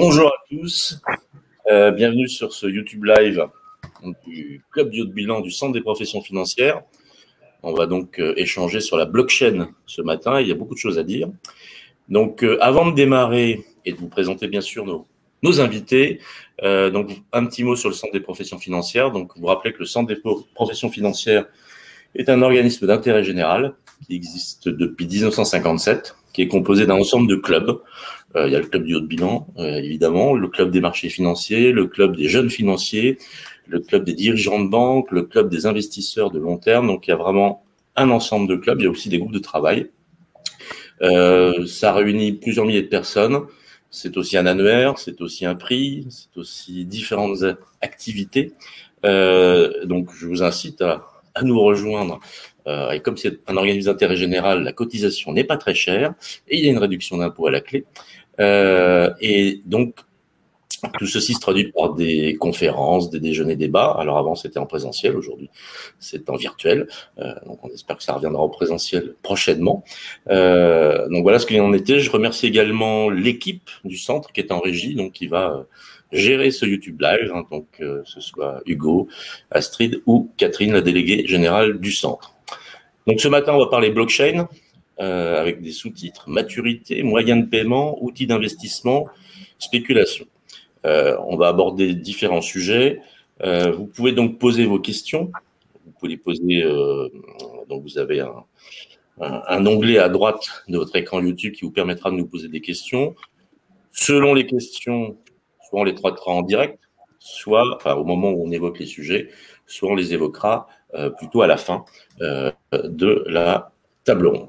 Bonjour à tous, euh, bienvenue sur ce YouTube Live du Club du haut de bilan du Centre des professions financières. On va donc euh, échanger sur la blockchain ce matin, il y a beaucoup de choses à dire. Donc euh, avant de démarrer et de vous présenter bien sûr nos, invités, donc un petit mot sur le Centre des professions financières. Donc vous, rappelez que le Centre des professions financières est un organisme d'intérêt général qui existe depuis 1957, qui est composé d'un ensemble de clubs il y a le club du haut de bilan, euh, évidemment, le club des marchés financiers, le club des jeunes financiers, le club des dirigeants de banque, le club des investisseurs de long terme. Donc il y a vraiment un ensemble de clubs. Il y a aussi des groupes de travail. Euh, ça réunit plusieurs milliers de personnes. C'est aussi un annuaire, c'est aussi un prix, c'est aussi différentes activités. Euh, donc je vous incite à, à nous rejoindre. Euh, et comme c'est un organisme d'intérêt général, la cotisation n'est pas très chère et il y a une réduction d'impôt à la clé. Euh, et donc, tout ceci se traduit par des conférences, des déjeuners débats. Alors avant, c'était en présentiel, aujourd'hui, c'est en virtuel. Euh, donc on espère que ça reviendra en présentiel prochainement. Euh, donc voilà ce qu'il en était. Je remercie également l'équipe du centre qui est en régie, donc qui va euh, gérer ce YouTube Live. Hein, donc euh, ce soit Hugo, Astrid ou Catherine, la déléguée générale du centre. Donc ce matin, on va parler blockchain euh, avec des sous-titres maturité, moyens de paiement, outils d'investissement, spéculation. Euh, on va aborder différents sujets. Euh, vous pouvez donc poser vos questions. Vous pouvez les poser. Donc vous avez un, onglet à droite de votre écran YouTube qui vous permettra de nous poser des questions. Selon les questions, soit on les traitera en direct, soit enfin, au moment où on évoque les sujets, soit on les évoquera plutôt à la fin de la table ronde.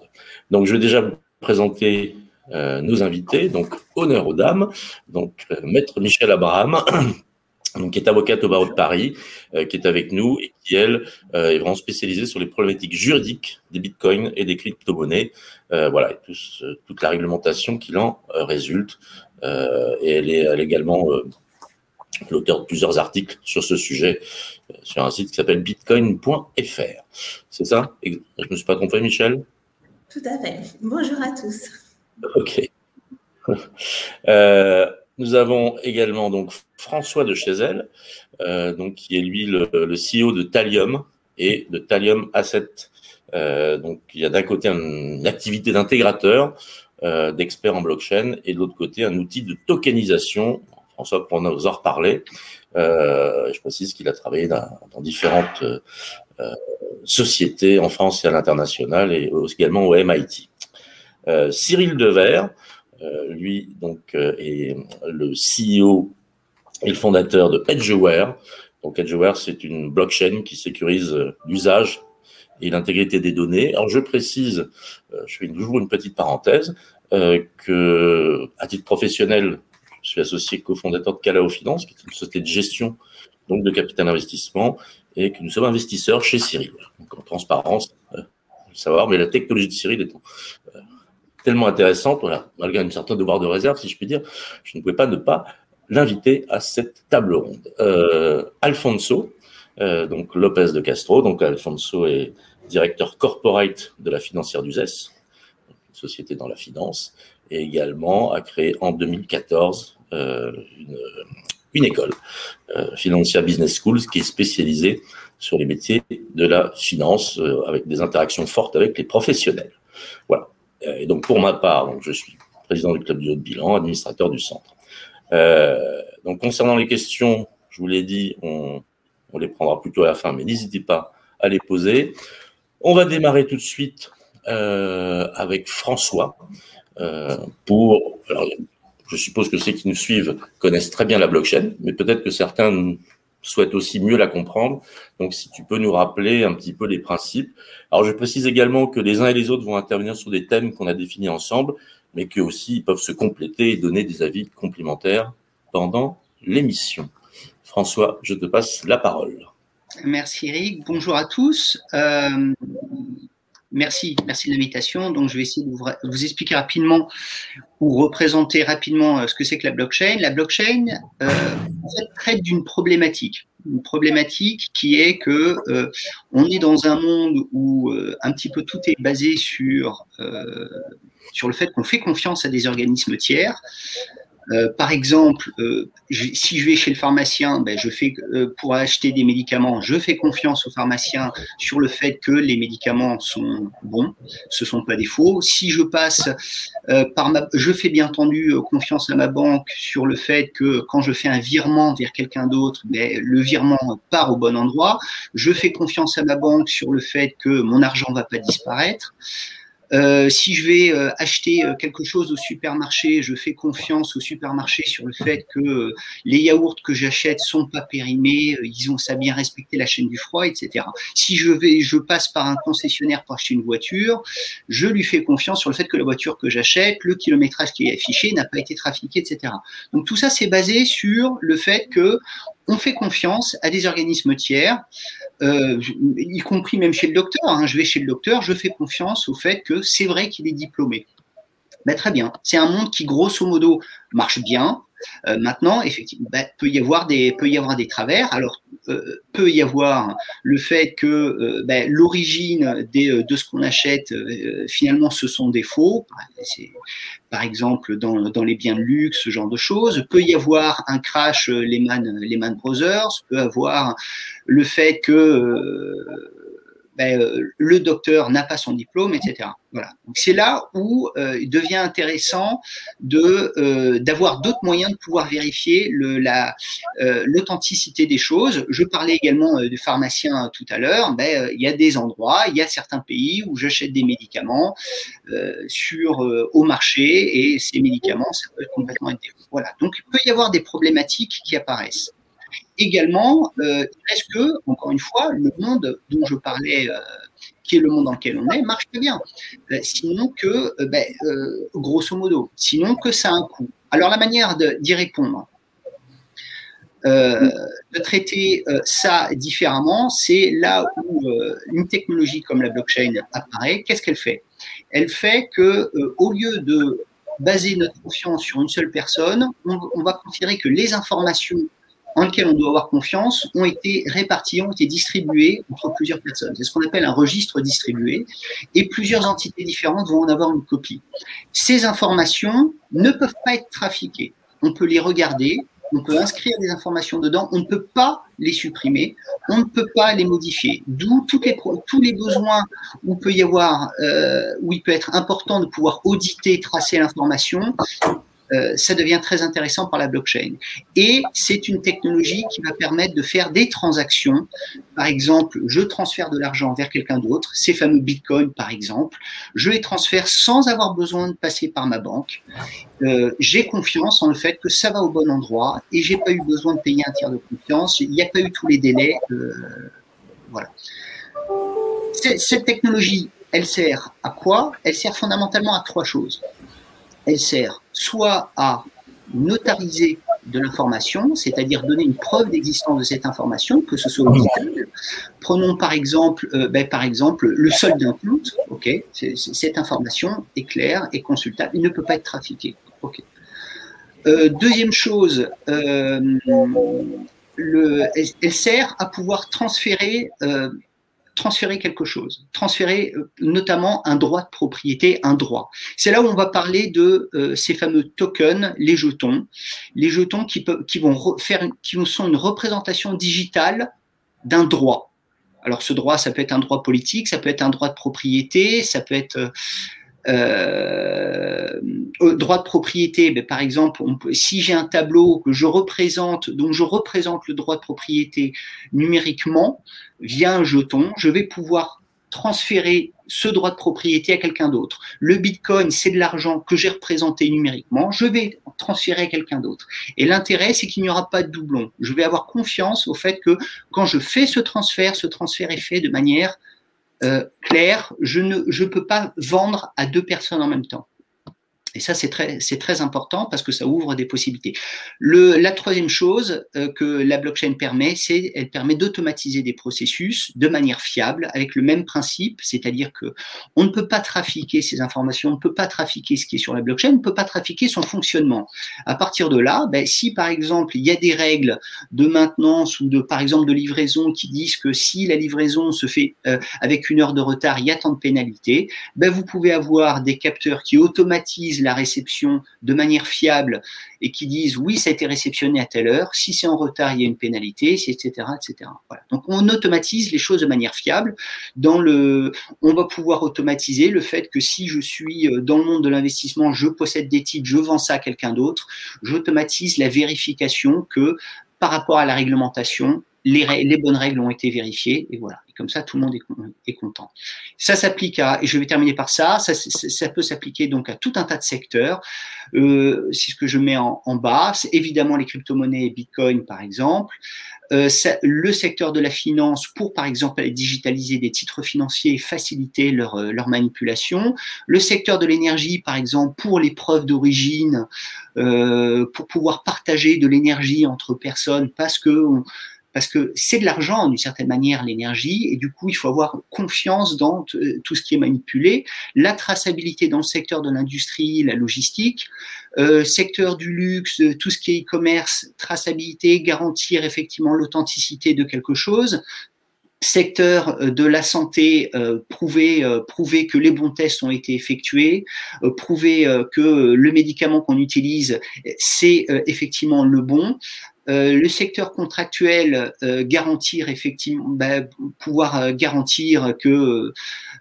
Donc, je vais déjà présenter euh, nos invités. Donc, honneur aux dames. Donc, euh, maître Michel Abraham. Qui est avocate au barreau de Paris, euh, qui est avec nous et qui, elle, est vraiment spécialisée sur les problématiques juridiques des bitcoins et des crypto-monnaies. Voilà, et tout, toute la réglementation qui en résulte. et elle est également l'auteur de plusieurs articles sur ce sujet sur un site qui s'appelle bitcoin.fr. C'est ça? Je ne me suis pas trompé, Michel? Tout à fait. Bonjour à tous. Ok. Euh, nous avons également donc François de Chezel, euh, donc qui est lui le, le, CEO de Thallium et de Thallium Asset. Euh, donc il y a d'un côté une activité d'intégrateur, euh, d'expert en blockchain, et de l'autre côté un outil de tokenisation. François pourra nous en reparler. Euh, je précise qu'il a travaillé dans, différentes euh, sociétés en France et à l'international et également au MIT. Euh, Cyril Devers, euh, lui donc est le CEO et le fondateur de Edgeware. Donc Edgeware, c'est une blockchain qui sécurise l'usage et l'intégrité des données. Je précise, je fais toujours une petite parenthèse, euh, que à titre professionnel, je suis associé cofondateur de Calao Finance, qui est une société de gestion donc de capital investissement, et que nous sommes investisseurs chez Cyril. Donc en transparence, euh, savoir, mais la technologie de Cyril est euh, tellement intéressante, malgré un certain devoir de réserve, si je puis dire, je ne pouvais pas ne pas l'inviter à cette table ronde. Euh, Alfonso, euh, donc Lopez de Castro, donc Alfonso est directeur corporate de la financière d'Uzès, une société dans la finance, et également a créé en 2014 euh, une, une, école, euh, Financial Business Schools, qui est spécialisée sur les métiers de la finance, euh, avec des interactions fortes avec les professionnels. Voilà. Et donc pour ma part, je suis président du club du haut de bilan, administrateur du centre. Euh, donc concernant les questions, je vous l'ai dit, on, les prendra plutôt à la fin, mais n'hésitez pas à les poser. On va démarrer tout de suite euh, avec François. Euh, pour. Alors, je suppose que ceux qui nous suivent connaissent très bien la blockchain, mais peut-être que certains souhaitent aussi mieux la comprendre. Donc, si tu peux nous rappeler un petit peu les principes. Alors, je précise également que les uns et les autres vont intervenir sur des thèmes qu'on a définis ensemble, mais qu'eux aussi ils peuvent se compléter et donner des avis complémentaires pendant l'émission. François, je te passe la parole. Merci Eric. Bonjour à tous. Euh, Merci, merci de l'invitation. Donc, je vais essayer de vous, expliquer rapidement ou représenter rapidement ce que c'est que la blockchain. La blockchain euh, traite d'une problématique, une problématique qui est que euh, on est dans un monde où euh, un petit peu tout est basé sur sur le fait qu'on fait confiance à des organismes tiers. Euh, par exemple, euh, si je vais chez le pharmacien, ben, je fais euh, pour acheter des médicaments, je fais confiance au pharmacien sur le fait que les médicaments sont bons, ce sont pas des faux. Si je passe par ma, je fais bien entendu confiance à ma banque sur le fait que quand je fais un virement vers quelqu'un d'autre, ben, le virement part au bon endroit. Je fais confiance à ma banque sur le fait que mon argent va pas disparaître. Euh, si je vais euh, acheter euh, quelque chose au supermarché, je fais confiance au supermarché sur le fait que les yaourts que j'achète sont pas périmés, ils ont ça bien respecté la chaîne du froid, etc. Si je vais, je passe par un concessionnaire pour acheter une voiture, je lui fais confiance sur le fait que la voiture que j'achète, le kilométrage qui est affiché n'a pas été trafiqué, etc. Donc tout ça, c'est basé sur le fait que on fait confiance à des organismes tiers, euh, y compris même chez le docteur. Hein. Je vais chez le docteur, je fais confiance au fait que c'est vrai qu'il est diplômé. Ben, très bien. C'est un monde qui, grosso modo, marche bien. Euh, maintenant, effectivement, ben, peut y avoir des peut y avoir des travers. Alors euh, peut y avoir le fait que euh, ben, l'origine de ce qu'on achète finalement ce sont des faux. Par exemple, dans, dans, les biens de luxe, ce genre de choses. Peut y avoir un crash Lehman Lehman Brothers. Peut avoir le fait que ben, euh, le docteur n'a pas son diplôme, etc. Voilà. C'est là où euh, il devient intéressant euh, d'avoir d'autres moyens de pouvoir vérifier l'authenticité des choses. Je parlais également du pharmacien tout à l'heure. Ben, il y a des endroits, il y a certains pays où j'achète des médicaments sur au marché et ces médicaments ça peut complètement être voilà. Donc il peut y avoir des problématiques qui apparaissent également, euh, est-ce que, encore une fois, le monde dont je parlais, euh, qui est le monde dans lequel on est, marche bien. Euh, sinon que, ben, grosso modo, sinon que ça a un coût. Alors la manière d'y répondre, de traiter ça différemment, c'est là où une technologie comme la blockchain apparaît. Qu'est-ce qu'elle fait? Elle fait que, au lieu de baser notre confiance sur une seule personne, on, on va considérer que les informations en lesquels on doit avoir confiance ont été répartis, ont été distribués entre plusieurs personnes. C'est ce qu'on appelle un registre distribué et plusieurs entités différentes vont en avoir une copie. Ces informations ne peuvent pas être trafiquées. On peut les regarder, on peut inscrire des informations dedans, on ne peut pas les supprimer, on ne peut pas les modifier. D'où tous les besoins où, peut y avoir, euh, où il peut être important de pouvoir auditer, tracer l'information. Euh, ça devient très intéressant par la blockchain. Et c'est une technologie qui va permettre de faire des transactions. Par exemple, je transfère de l'argent vers quelqu'un d'autre, ces fameux bitcoins par exemple. Je les transfère sans avoir besoin de passer par ma banque. Euh, j'ai confiance en le fait que ça va au bon endroit et j'ai pas eu besoin de payer un tiers de confiance. Il n'y a pas eu tous les délais. Euh, voilà. Cette technologie, elle sert à quoi? Elle sert fondamentalement à trois choses elle sert soit à notariser de l'information, c'est-à-dire donner une preuve d'existence de cette information, que ce soit auditable. Prenons par exemple, euh, ben, par exemple le solde d'un compte. Ok, cette information est claire et consultable. Il ne peut pas être trafiqué. Ok. Euh, deuxième chose, euh, le, elle, sert à pouvoir transférer transférer quelque chose, transférer euh, notamment un droit de propriété, un droit. C'est là où on va parler de euh, ces fameux tokens, les jetons, les jetons vont faire, qui sont une représentation digitale d'un droit. Alors ce droit, ça peut être un droit politique, ça peut être un droit de propriété, ça peut être euh, droit de propriété, mais par exemple, si j'ai un tableau que je représente, dont je représente le droit de propriété numériquement via un jeton, je vais pouvoir transférer ce droit de propriété à quelqu'un d'autre. Le Bitcoin, c'est de l'argent que j'ai représenté numériquement, je vais transférer à quelqu'un d'autre. Et l'intérêt, c'est qu'il n'y aura pas de doublon. Je vais avoir confiance au fait que quand je fais ce transfert, ce transfert est fait de manière euh, clair, je ne je peux pas vendre à deux personnes en même temps. Et ça, c'est très, très important parce que ça ouvre des possibilités. Le, la troisième chose euh, que la blockchain permet, c'est elle permet d'automatiser des processus de manière fiable avec le même principe, c'est-à-dire que on ne peut pas trafiquer ces informations, on ne peut pas trafiquer ce qui est sur la blockchain, on ne peut pas trafiquer son fonctionnement. À partir de là, ben, si par exemple il y a des règles de maintenance ou de par exemple de livraison qui disent que si la livraison se fait euh, avec une heure de retard, il y a tant de pénalités, ben, vous pouvez avoir des capteurs qui automatisent la réception de manière fiable et qui disent oui, ça a été réceptionné à telle heure, si c'est en retard, il y a une pénalité, etc., etc. Donc on automatise les choses de manière fiable. Dans le, on va pouvoir automatiser le fait que si je suis euh, dans le monde de l'investissement, je possède des titres, je vends ça à quelqu'un d'autre, j'automatise la vérification que par rapport à la réglementation, les, bonnes règles ont été vérifiées et voilà. Et comme ça, tout le monde est, content. Ça s'applique à, et je vais terminer par ça, ça, peut s'appliquer donc à tout un tas de secteurs. Euh, c'est ce que je mets en, bas. C'est évidemment les crypto-monnaies et Bitcoin, par exemple. Euh, le secteur de la finance pour, par exemple, digitaliser des titres financiers et faciliter leur, euh, leur manipulation. Le secteur de l'énergie, par exemple, pour les preuves d'origine, euh, pour pouvoir partager de l'énergie entre personnes parce que parce que c'est de l'argent d'une certaine manière l'énergie et du coup il faut avoir confiance dans euh, tout ce qui est manipulé la traçabilité dans le secteur de l'industrie la logistique euh, secteur du luxe euh, tout ce qui est e-commerce traçabilité garantir effectivement l'authenticité de quelque chose secteur de la santé, prouver, prouver que les bons tests ont été effectués, prouver que le médicament qu'on utilise, c'est effectivement le bon. Euh, le secteur contractuel euh, garantir effectivement bah, pouvoir euh, garantir que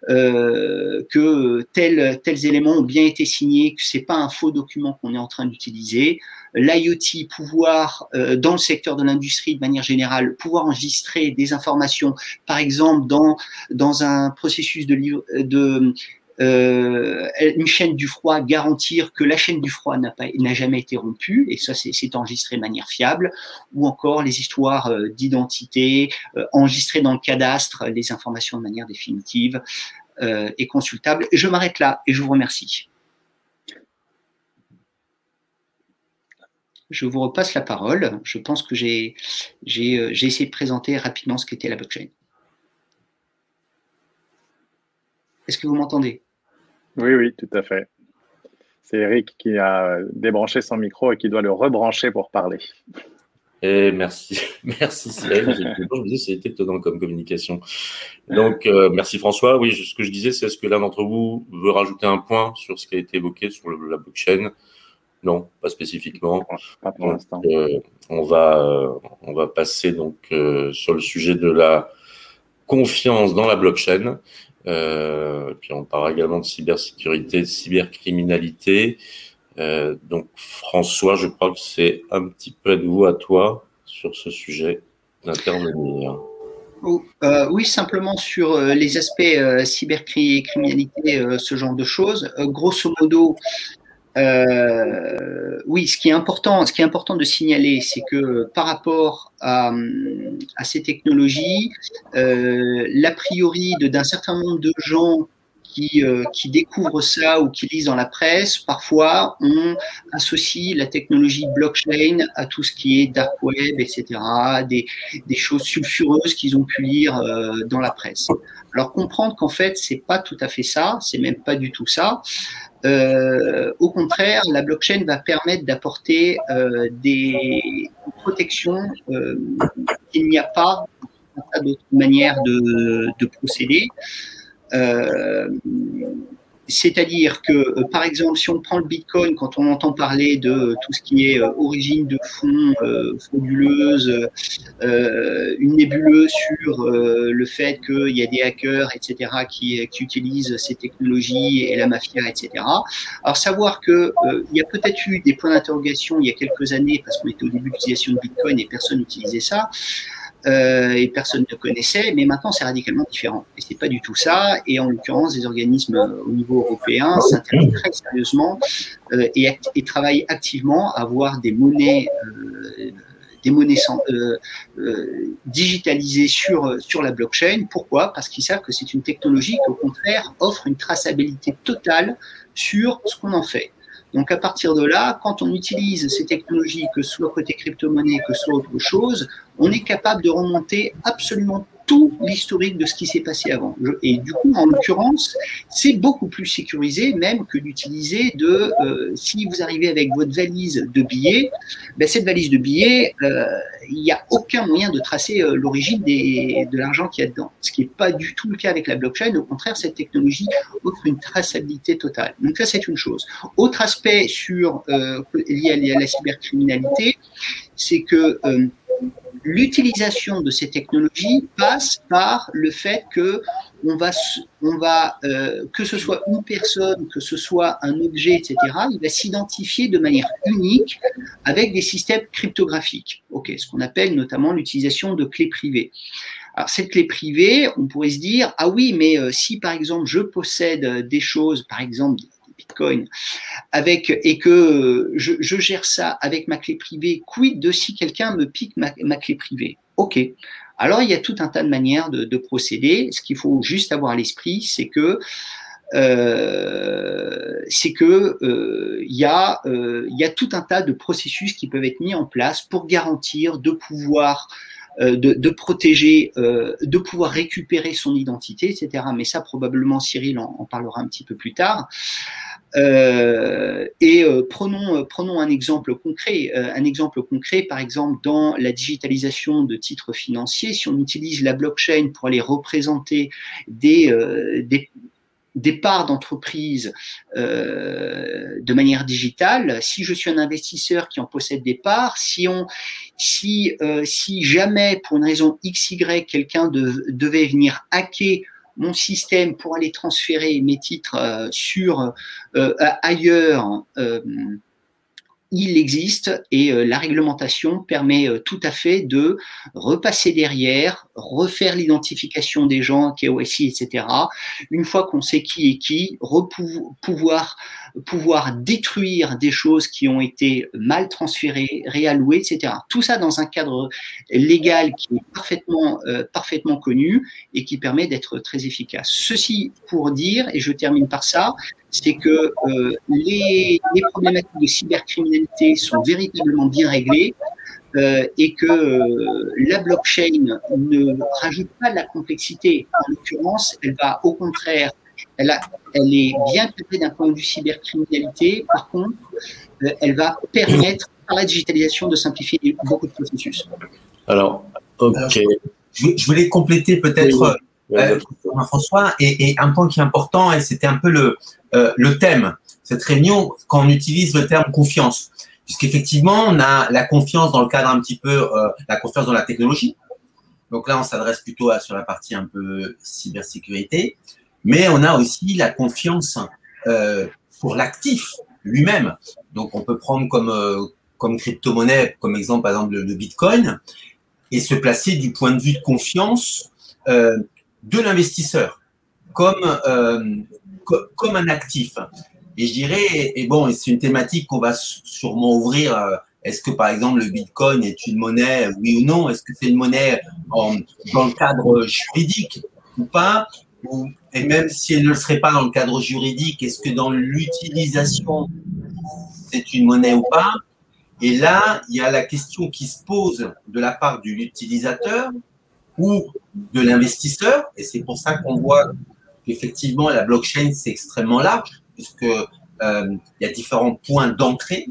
que tels tels éléments ont bien été signés que c'est pas un faux document qu'on est en train d'utiliser. l'IoT pouvoir dans le secteur de l'industrie de manière générale pouvoir enregistrer des informations par exemple dans dans un processus de, de euh, une chaîne du froid, garantir que la chaîne du froid n'a pas n'a jamais été rompue, et ça c'est enregistré de manière fiable, ou encore les histoires euh, d'identité, euh, enregistrées dans le cadastre, les informations de manière définitive euh, et consultable. Je m'arrête là et je vous remercie. Je vous repasse la parole. Je pense que j'ai essayé de présenter rapidement ce qu'était la blockchain. Est-ce que vous m'entendez? Oui, oui, tout à fait. C'est Eric qui a débranché son micro et qui doit le rebrancher pour parler. Et eh, merci, merci Cyril. C'était étonnant comme communication. Donc, euh, merci François. Oui, ce que je disais, c'est est-ce que l'un d'entre vous veut rajouter un point sur ce qui a été évoqué sur la blockchain? Non, pas spécifiquement. Pas pour l'instant. Euh, on va, euh, on va passer donc sur le sujet de la confiance dans la blockchain. Euh, puis on parle également de cybersécurité, de cybercriminalité. Euh, donc François, je crois que c'est un petit peu à nouveau à toi sur ce sujet d'intervenir. Oh, euh, oui, simplement sur les aspects cybercriminalité, ce genre de choses. grosso modo, euh, oui, ce qui est important, ce qui est important de signaler, c'est que par rapport à, ces technologies, euh, l'a priori d'un certain nombre de gens qui, euh, qui, découvrent ça ou qui lisent dans la presse, parfois on associe la technologie blockchain à tout ce qui est dark web, etc., des, choses sulfureuses qu'ils ont pu lire dans la presse. Alors comprendre qu'en fait c'est pas tout à fait ça, c'est même pas du tout ça. Euh, au contraire, la blockchain va permettre d'apporter euh, des protections euh, qu'il n'y a pas d'autre manière de, de procéder. Euh, c'est-à-dire que, euh, par exemple, si on prend le Bitcoin, quand on entend parler de tout ce qui est euh, origine de fonds euh, frauduleuse, une nébuleuse sur le fait qu'il y a des hackers, etc., qui, qui, utilisent ces technologies et la mafia, etc. Alors, savoir qu'il il y a peut-être eu des points d'interrogation il y a quelques années, parce qu'on était au début de l'utilisation de Bitcoin et personne n'utilisait ça euh, et personne ne connaissait, mais maintenant c'est radicalement différent. Et c'est pas du tout ça. Et en l'occurrence, des organismes euh, au niveau européen s'intéressent très sérieusement euh, et, et, travaillent activement à avoir des monnaies. Des monnaies digitalisées sur, sur la blockchain. Pourquoi? Parce qu'ils savent que c'est une technologie qui, au contraire, offre une traçabilité totale sur ce qu'on en fait. Donc à partir de là, quand on utilise ces technologies, que ce soit côté crypto-monnaie, que ce soit autre chose, on est capable de remonter absolument tout l'historique de ce qui s'est passé avant. Et du coup, en l'occurrence, c'est beaucoup plus sécurisé même que d'utiliser de, euh, si vous arrivez avec votre valise de billets, ben cette valise de billets, euh, il n'y a aucun moyen de tracer euh, l'origine de l'argent qu'il y a dedans. Ce qui n'est pas du tout le cas avec la blockchain. Au contraire, cette technologie offre une traçabilité totale. Donc ça, c'est une chose. Autre aspect lié à la cybercriminalité, c'est que l'utilisation de ces technologies passe par le fait que on va, euh, que ce soit une personne, que ce soit un objet, etc., il va s'identifier de manière unique avec des systèmes cryptographiques. Ok, ce qu'on appelle notamment l'utilisation de clés privées. Alors cette clé privée, on pourrait se dire ah oui, mais euh, si par exemple je possède des choses, par exemple Avec et que je, gère ça avec ma clé privée, quid de si quelqu'un me pique ma, clé privée? Ok. Alors il y a tout un tas de manières de, procéder. Ce qu'il faut juste avoir à l'esprit, c'est que euh, c'est que euh, il y, euh, y, a tout un tas de processus qui peuvent être mis en place pour garantir de pouvoir de, protéger, de pouvoir récupérer son identité, etc. Mais ça, probablement, Cyril en parlera un petit peu plus tard. Euh, et euh, prenons, euh, prenons un exemple concret. un exemple concret, par exemple, dans la digitalisation de titres financiers, si on utilise la blockchain pour aller représenter des, des, parts d'entreprise de manière digitale, si je suis un investisseur qui en possède des parts, si on, si, si jamais pour une raison X, Y, quelqu'un devait venir hacker mon système pour aller transférer mes titres euh, sur euh, ailleurs euh, il existe et la réglementation permet tout à fait de repasser derrière, refaire l'identification des gens, KYC, etc. Une fois qu'on sait qui est qui, pouvoir pouvoir détruire des choses qui ont été mal transférées, réallouées, etc. Tout ça dans un cadre légal qui est parfaitement, euh, parfaitement connu et qui permet d'être très efficace. Ceci pour dire, et je termine par ça, c'est que euh, les, problématiques de cybercriminalité sont véritablement bien réglées. Euh, et que la blockchain ne rajoute pas de la complexité. En l'occurrence, elle va au contraire elle, est bien traitée d'un point de vue cybercriminalité. Par contre, euh, elle va permettre par la digitalisation de simplifier beaucoup de processus. Alors, ok. je, voulais compléter peut-être, euh, François, et, un point qui est important, et c'était un peu le, euh, le thème, cette réunion, quand on utilise le terme confiance. Puisqu'effectivement, on a la confiance dans le cadre un petit peu, la confiance dans la technologie. Donc là, on s'adresse plutôt à, sur la partie un peu cybersécurité mais on a aussi la confiance euh, pour l'actif lui-même. Donc, on peut prendre comme, euh, comme crypto-monnaie, comme exemple, par exemple, le, Bitcoin, et se placer du point de vue de confiance euh, de l'investisseur, comme, euh, comme un actif. Et je dirais, et bon, c'est une thématique qu'on va sûrement ouvrir. Euh, est-ce que, par exemple, le Bitcoin est une monnaie, oui ou non? Est-ce que c'est une monnaie en, dans le cadre juridique ou pas? Et même si elle ne le serait pas dans le cadre juridique, est-ce que dans l'utilisation, c'est une monnaie ou pas? Et là, il y a la question qui se pose de la part de l'utilisateur ou de l'investisseur, et c'est pour ça qu'on voit qu'effectivement la blockchain c'est extrêmement large, puisque euh, il y a différents points d'entrée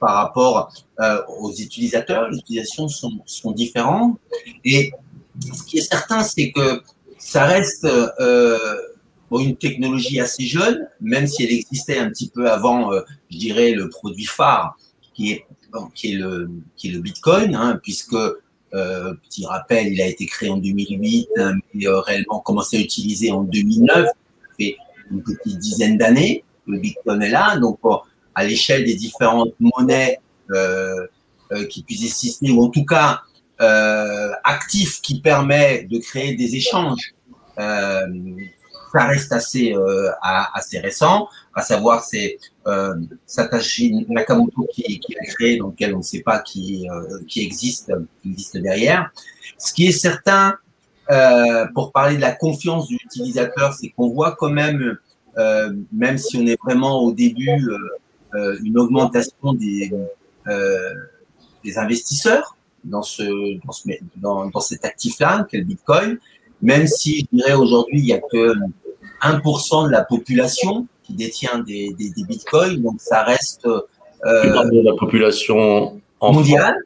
par rapport euh, aux utilisateurs. Les utilisations sont, sont différentes, et ce qui est certain, c'est que ça reste euh, une technologie assez jeune, même si elle existait un petit peu avant, euh, je dirais, le produit phare qui est, qui est, le, qui est le Bitcoin, hein, puisque, euh, petit rappel, il a été créé en 2008, hein, mais euh, réellement commencé à utiliser en 2009, ça fait une petite dizaine d'années, le Bitcoin est là, donc à l'échelle des différentes monnaies euh, euh, qui puissent exister, ou en tout cas euh, actif qui permet de créer des échanges, euh, ça reste assez euh, assez récent. À savoir, c'est Satoshi Nakamoto qui, qui a créé, dans lequel on ne sait pas qui qui existe, qui existe derrière. Ce qui est certain, pour parler de la confiance de l'utilisateur, c'est qu'on voit quand même, même si on est vraiment au début, une augmentation des, des investisseurs dans, ce, dans, ce, dans, dans cet actif-là, qu'est le Bitcoin, même si je dirais aujourd'hui, il n'y a que 1% de la population qui détient des, des, des Bitcoins, donc ça reste... Euh, la population mondiale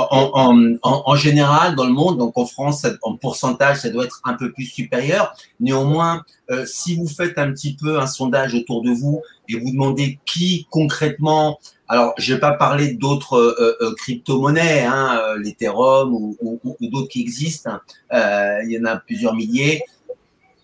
en, général, dans le monde, donc en France, en pourcentage, ça doit être un peu plus supérieur. Néanmoins, euh, si vous faites un petit peu un sondage autour de vous et vous demandez qui concrètement, alors je vais pas parler d'autres euh, euh, crypto-monnaies, hein, l'Ethereum ou d'autres qui existent, hein. il y en a plusieurs milliers,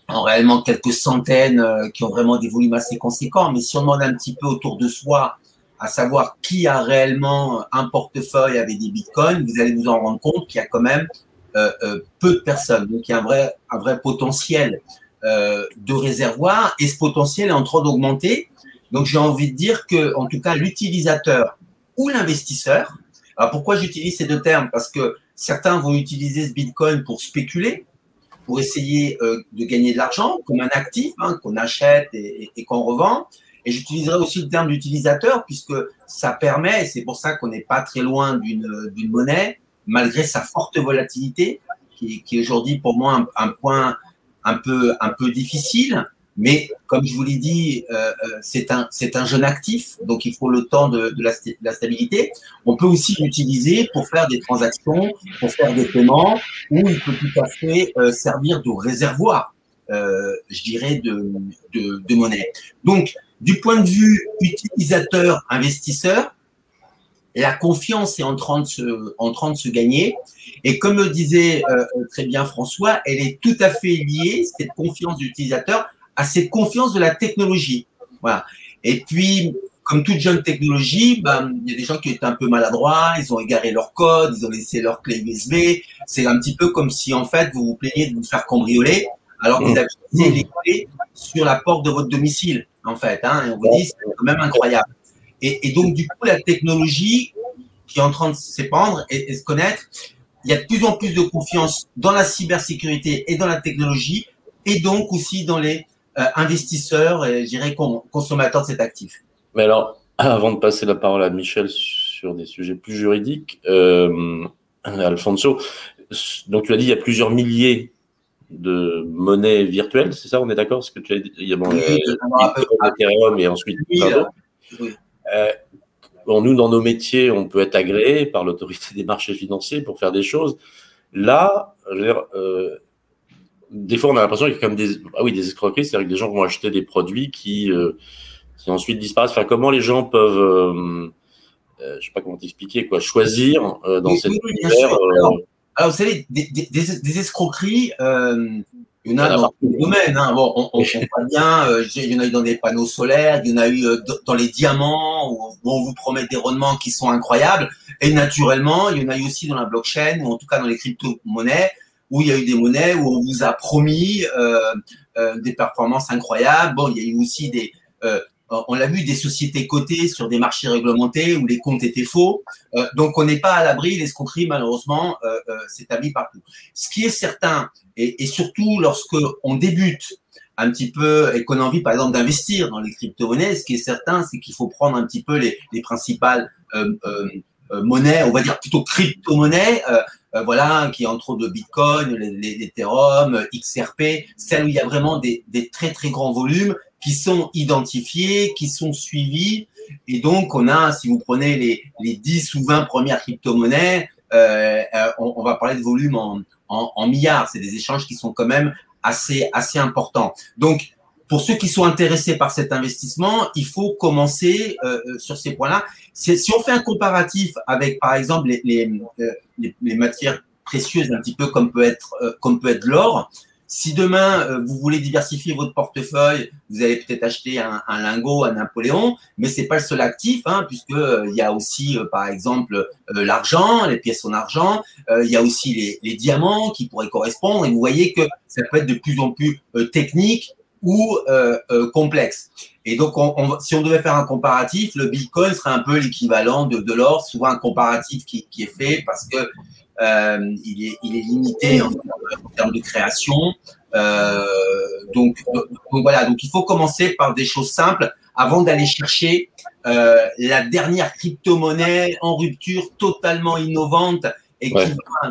en réellement quelques centaines qui ont vraiment des volumes assez conséquents. Mais si on demande un petit peu autour de soi, à savoir qui a réellement un portefeuille avec des bitcoins, vous allez vous en rendre compte qu'il y a quand même euh, euh, peu de personnes. Donc il y a un vrai, un vrai potentiel euh, de réservoir et ce potentiel est en train d'augmenter. Donc j'ai envie de dire que, en tout cas, l'utilisateur ou l'investisseur. Alors pourquoi j'utilise ces deux termes? Parce que certains vont utiliser ce bitcoin pour spéculer, pour essayer euh, de gagner de l'argent comme un actif hein, qu'on achète et qu'on revend. Et j'utiliserai aussi le terme d'utilisateur puisque ça permet, et c'est pour ça qu'on n'est pas très loin d'une monnaie, malgré sa forte volatilité, qui, qui est aujourd'hui pour moi un, point un peu, un peu difficile. Mais comme je vous l'ai dit, euh, euh c'est un, un jeune actif, donc il faut le temps de, de, la, de la, stabilité. On peut aussi l'utiliser pour faire des transactions, pour faire des paiements, ou il peut tout à fait euh, servir de réservoir, euh, je dirais, de, de monnaie. Donc, du point de vue utilisateur, investisseur, la confiance est en train de se, en train de se gagner. Et comme le disait euh, très bien François, elle est tout à fait liée, cette confiance d'utilisateur, à cette confiance de la technologie. Voilà. Et puis, comme toute jeune technologie, ben, il y a des gens qui étaient un peu maladroits, ils ont égaré leur code, ils ont laissé leur clé USB. C'est un petit peu comme si, en fait, vous vous plaignez de vous faire cambrioler alors que vous mmh. avez les clés sur la porte de votre domicile en fait. Hein, et on vous dit, c'est quand même incroyable. Et, et, donc, du coup, la technologie qui est en train de s'épandre et, et, se connaître, il y a de plus en plus de confiance dans la cybersécurité et dans la technologie, et donc aussi dans les euh, investisseurs et, je dirais, consommateurs de cet actif. Mais alors, avant de passer la parole à Michel sur des sujets plus juridiques, euh, Alfonso, donc tu as dit il y a plusieurs milliers de monnaie virtuelle, c'est ça, on est d'accord Parce que tu as dit, il y a bon, euh, Ethereum et ensuite euh, bon, nous, dans nos métiers, on peut être agréé par l'autorité des marchés financiers pour faire des choses. Là, je veux dire, euh, des fois, on a l'impression qu'il y a comme des, ah oui, des escroqueries, c'est-à-dire que des gens vont acheter des produits qui, euh, qui ensuite disparaissent. Enfin, comment les gens peuvent, euh, euh je sais pas comment t'expliquer, quoi, choisir dans cette oui, univers alors, vous savez, des, des, des escroqueries, euh, il y en a dans tous les domaines. Hein. Bon, on, on, on bien, euh, il y en a eu dans des panneaux solaires, il y en a eu euh, dans les diamants, où, on vous promet des rendements qui sont incroyables. Et naturellement, il y en a eu aussi dans la blockchain, ou en tout cas dans les crypto-monnaies, où il y a eu des monnaies où on vous a promis des performances incroyables. Bon, il y a eu aussi des, on l'a vu, des sociétés cotées sur des marchés réglementés où les comptes étaient faux. Euh, donc, on n'est pas à l'abri. L'escroquerie, malheureusement, euh, euh, s'établit partout. Ce qui est certain, et, et surtout lorsque on débute un petit peu et qu'on a envie, par exemple, d'investir dans les crypto-monnaies, ce qui est certain, c'est qu'il faut prendre un petit peu les, les principales euh, euh, monnaies, on va dire plutôt crypto-monnaies, voilà, qui entre autres de Bitcoin, l'Ethereum, XRP, celles où il y a vraiment des, des très très grands volumes qui sont identifiés, qui sont suivis. Et donc, on a, si vous prenez les, les 10 ou 20 premières crypto-monnaies, euh, euh, on, on, va parler de volume en, en, en milliards. C'est des échanges qui sont quand même assez, assez importants. Donc, pour ceux qui sont intéressés par cet investissement, il faut commencer euh, euh sur ces points-là. Si on fait un comparatif avec, par exemple, les, les, euh, les, les matières précieuses, un petit peu comme peut être, euh, comme peut être l'or, si demain, euh, vous voulez diversifier votre portefeuille, vous allez peut-être acheter un, un, lingot à Napoléon, mais c'est pas le seul actif, hein, puisque euh, y a aussi, euh, par exemple, l'argent, les pièces en argent, il y a aussi les, diamants qui pourraient correspondre, et vous voyez que ça peut être de plus en plus technique ou complexe. Et donc, on, on, si on devait faire un comparatif, le Bitcoin serait un peu l'équivalent de, l'or, souvent un comparatif qui, est fait parce que euh, il, est, il est limité en, en termes de création. Euh, donc, donc, voilà, donc il faut commencer par des choses simples avant d'aller chercher euh, la dernière crypto-monnaie en rupture totalement innovante et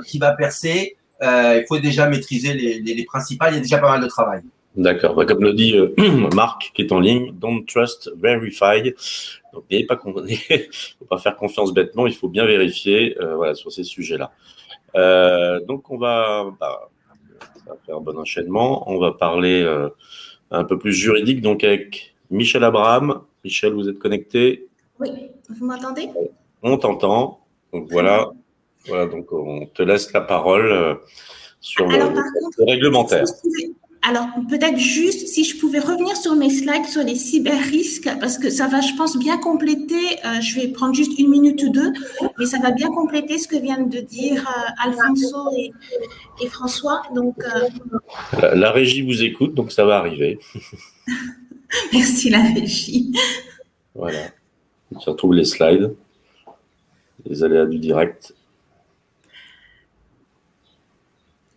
qui, va, percer, il faut déjà maîtriser les, les, principales. Il y a déjà pas mal de travail. D'accord. Bah, comme le dit Marc qui est en ligne, don't trust, verify. Donc, n'ayez pas, faut pas faire confiance bêtement. Il faut bien vérifier, voilà, sur ces sujets-là. Donc, on va, bah, ça va faire un bon enchaînement. On va parler un peu plus juridique, donc avec Michel Abraham. Michel, vous êtes connecté? Oui, vous m'entendez? On t'entend. Donc voilà, voilà, donc on te laisse la parole euh, sur le, réglementaire. Alors, peut-être juste si je pouvais revenir sur mes slides sur les cyber-risques, parce que ça va, je pense, bien compléter, euh, je vais prendre juste une minute ou deux, mais ça va bien compléter ce que viennent de dire euh, Alfonso et, François. Donc, euh, la, régie vous écoute, donc ça va arriver. Merci la régie. Voilà. Je retrouve les slides, les aléas du direct.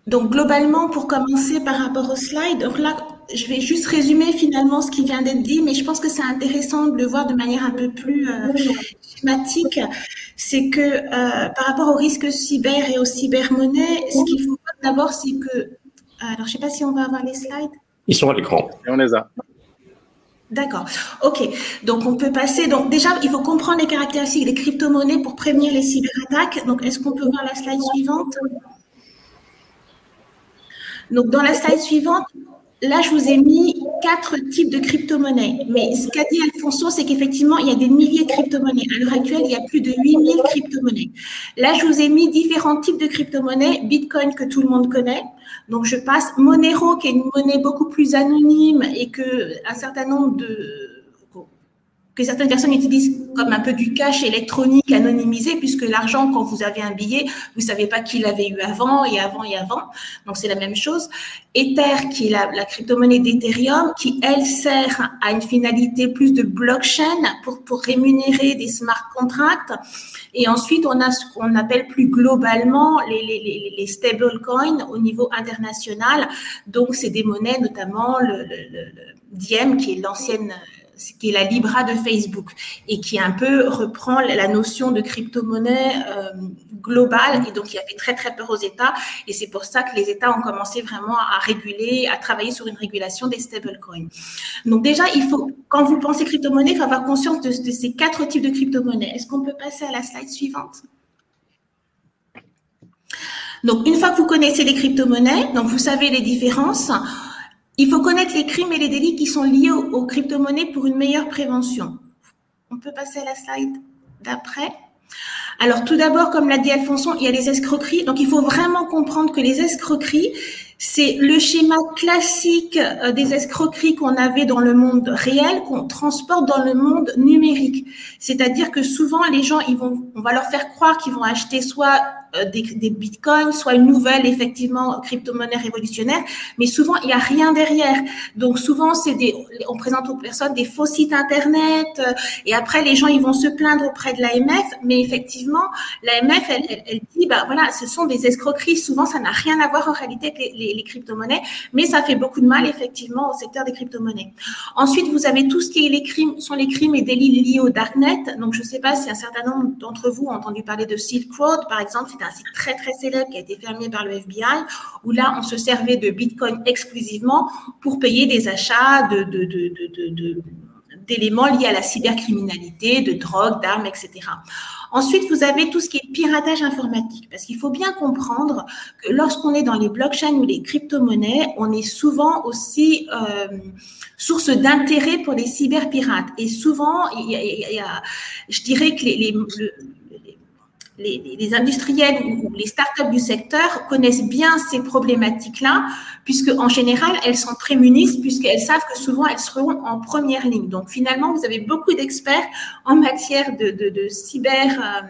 Donc globalement, pour commencer par rapport au slide, donc là, je vais juste résumer finalement ce qui vient d'être dit, mais je pense que c'est intéressant de le voir de manière un peu plus euh, schématique. C'est que euh, par rapport au risque cyber et aux cybermonnaies, ce qu'il faut voir d'abord, c'est que, alors je ne sais pas si on va avoir les slides. Ils sont à l'écran. Et on les a. D'accord. OK. Donc, on peut passer. Donc, déjà, il faut comprendre les caractéristiques des crypto-monnaies pour prévenir les cyberattaques. Donc, est-ce qu'on peut voir la slide suivante? Donc, dans la slide suivante, là, je vous ai mis quatre types de crypto-monnaies. Mais ce qu'a dit Alfonso, c'est qu'effectivement, il y a des milliers de crypto-monnaies. À l'heure actuelle, il y a plus de 8000 crypto-monnaies. Là, je vous ai mis différents types de crypto-monnaies. Bitcoin, que tout le monde connaît. Donc, je passe Monero, qui est une monnaie beaucoup plus anonyme et que un certain nombre de que certaines personnes utilisent comme un peu du cash électronique anonymisé, puisque l'argent, quand vous avez un billet, vous savez pas qui l'avait eu avant et avant et avant. Donc, c'est la même chose. Ether, qui est la, crypto-monnaie d'Ethereum, qui, elle, sert à une finalité plus de blockchain pour, pour rémunérer des smart contracts. Et ensuite, on a ce qu'on appelle plus globalement les, les, les, stablecoins au niveau international. Donc, c'est des monnaies, notamment le, le, le Diem, qui est l'ancienne qui est la Libra de Facebook et qui un peu reprend la notion de crypto-monnaie euh, globale et donc qui a fait très très peur aux États et c'est pour ça que les États ont commencé vraiment à réguler, à travailler sur une régulation des stablecoins. Donc déjà, il faut, quand vous pensez crypto-monnaie, il faut avoir conscience de, ces quatre types de crypto-monnaies. Est-ce qu'on peut passer à la slide suivante? Donc, une fois que vous connaissez les crypto-monnaies, donc vous savez les différences, il faut connaître les crimes et les délits qui sont liés aux, crypto-monnaies pour une meilleure prévention. On peut passer à la slide d'après. Alors tout d'abord, comme l'a dit Alfonso, il y a les escroqueries. Donc il faut vraiment comprendre que les escroqueries, c'est le schéma classique euh, des escroqueries qu'on avait dans le monde réel, qu'on transporte dans le monde numérique. C'est-à-dire que souvent les gens, ils vont, on va leur faire croire qu'ils vont acheter soit des, des, bitcoins, soit une nouvelle effectivement crypto-monnaie révolutionnaire, mais souvent il n'y a rien derrière. Donc souvent c'est des, on présente aux personnes des faux sites internet euh, et après les gens ils vont se plaindre auprès de l'AMF, mais effectivement l'AMF elle, elle, elle, dit bah voilà ce sont des escroqueries. Souvent ça n'a rien à voir en réalité avec les, les, crypto-monnaies, mais ça fait beaucoup de mal effectivement au secteur des crypto-monnaies. Ensuite vous avez tout ce qui est les crimes sont les crimes et délits liés au darknet. Donc je sais pas si un certain nombre d'entre vous ont entendu parler de Silk Road par exemple un site très très célèbre qui a été fermé par le FBI, où là on se servait de Bitcoin exclusivement pour payer des achats de, d'éléments liés à la cybercriminalité, de drogue, d'armes, etc. Ensuite, vous avez tout ce qui est piratage informatique, parce qu'il faut bien comprendre que lorsqu'on est dans les blockchains ou les crypto-monnaies, on est souvent aussi euh, source d'intérêt pour les cyberpirates. Et souvent, il y a, je dirais que les, les, industriels ou, les startups du secteur connaissent bien ces problématiques-là, puisque en général, elles sont prémunies, puisqu'elles savent que souvent, elles seront en première ligne. Donc, finalement, vous avez beaucoup d'experts en matière de, cyber,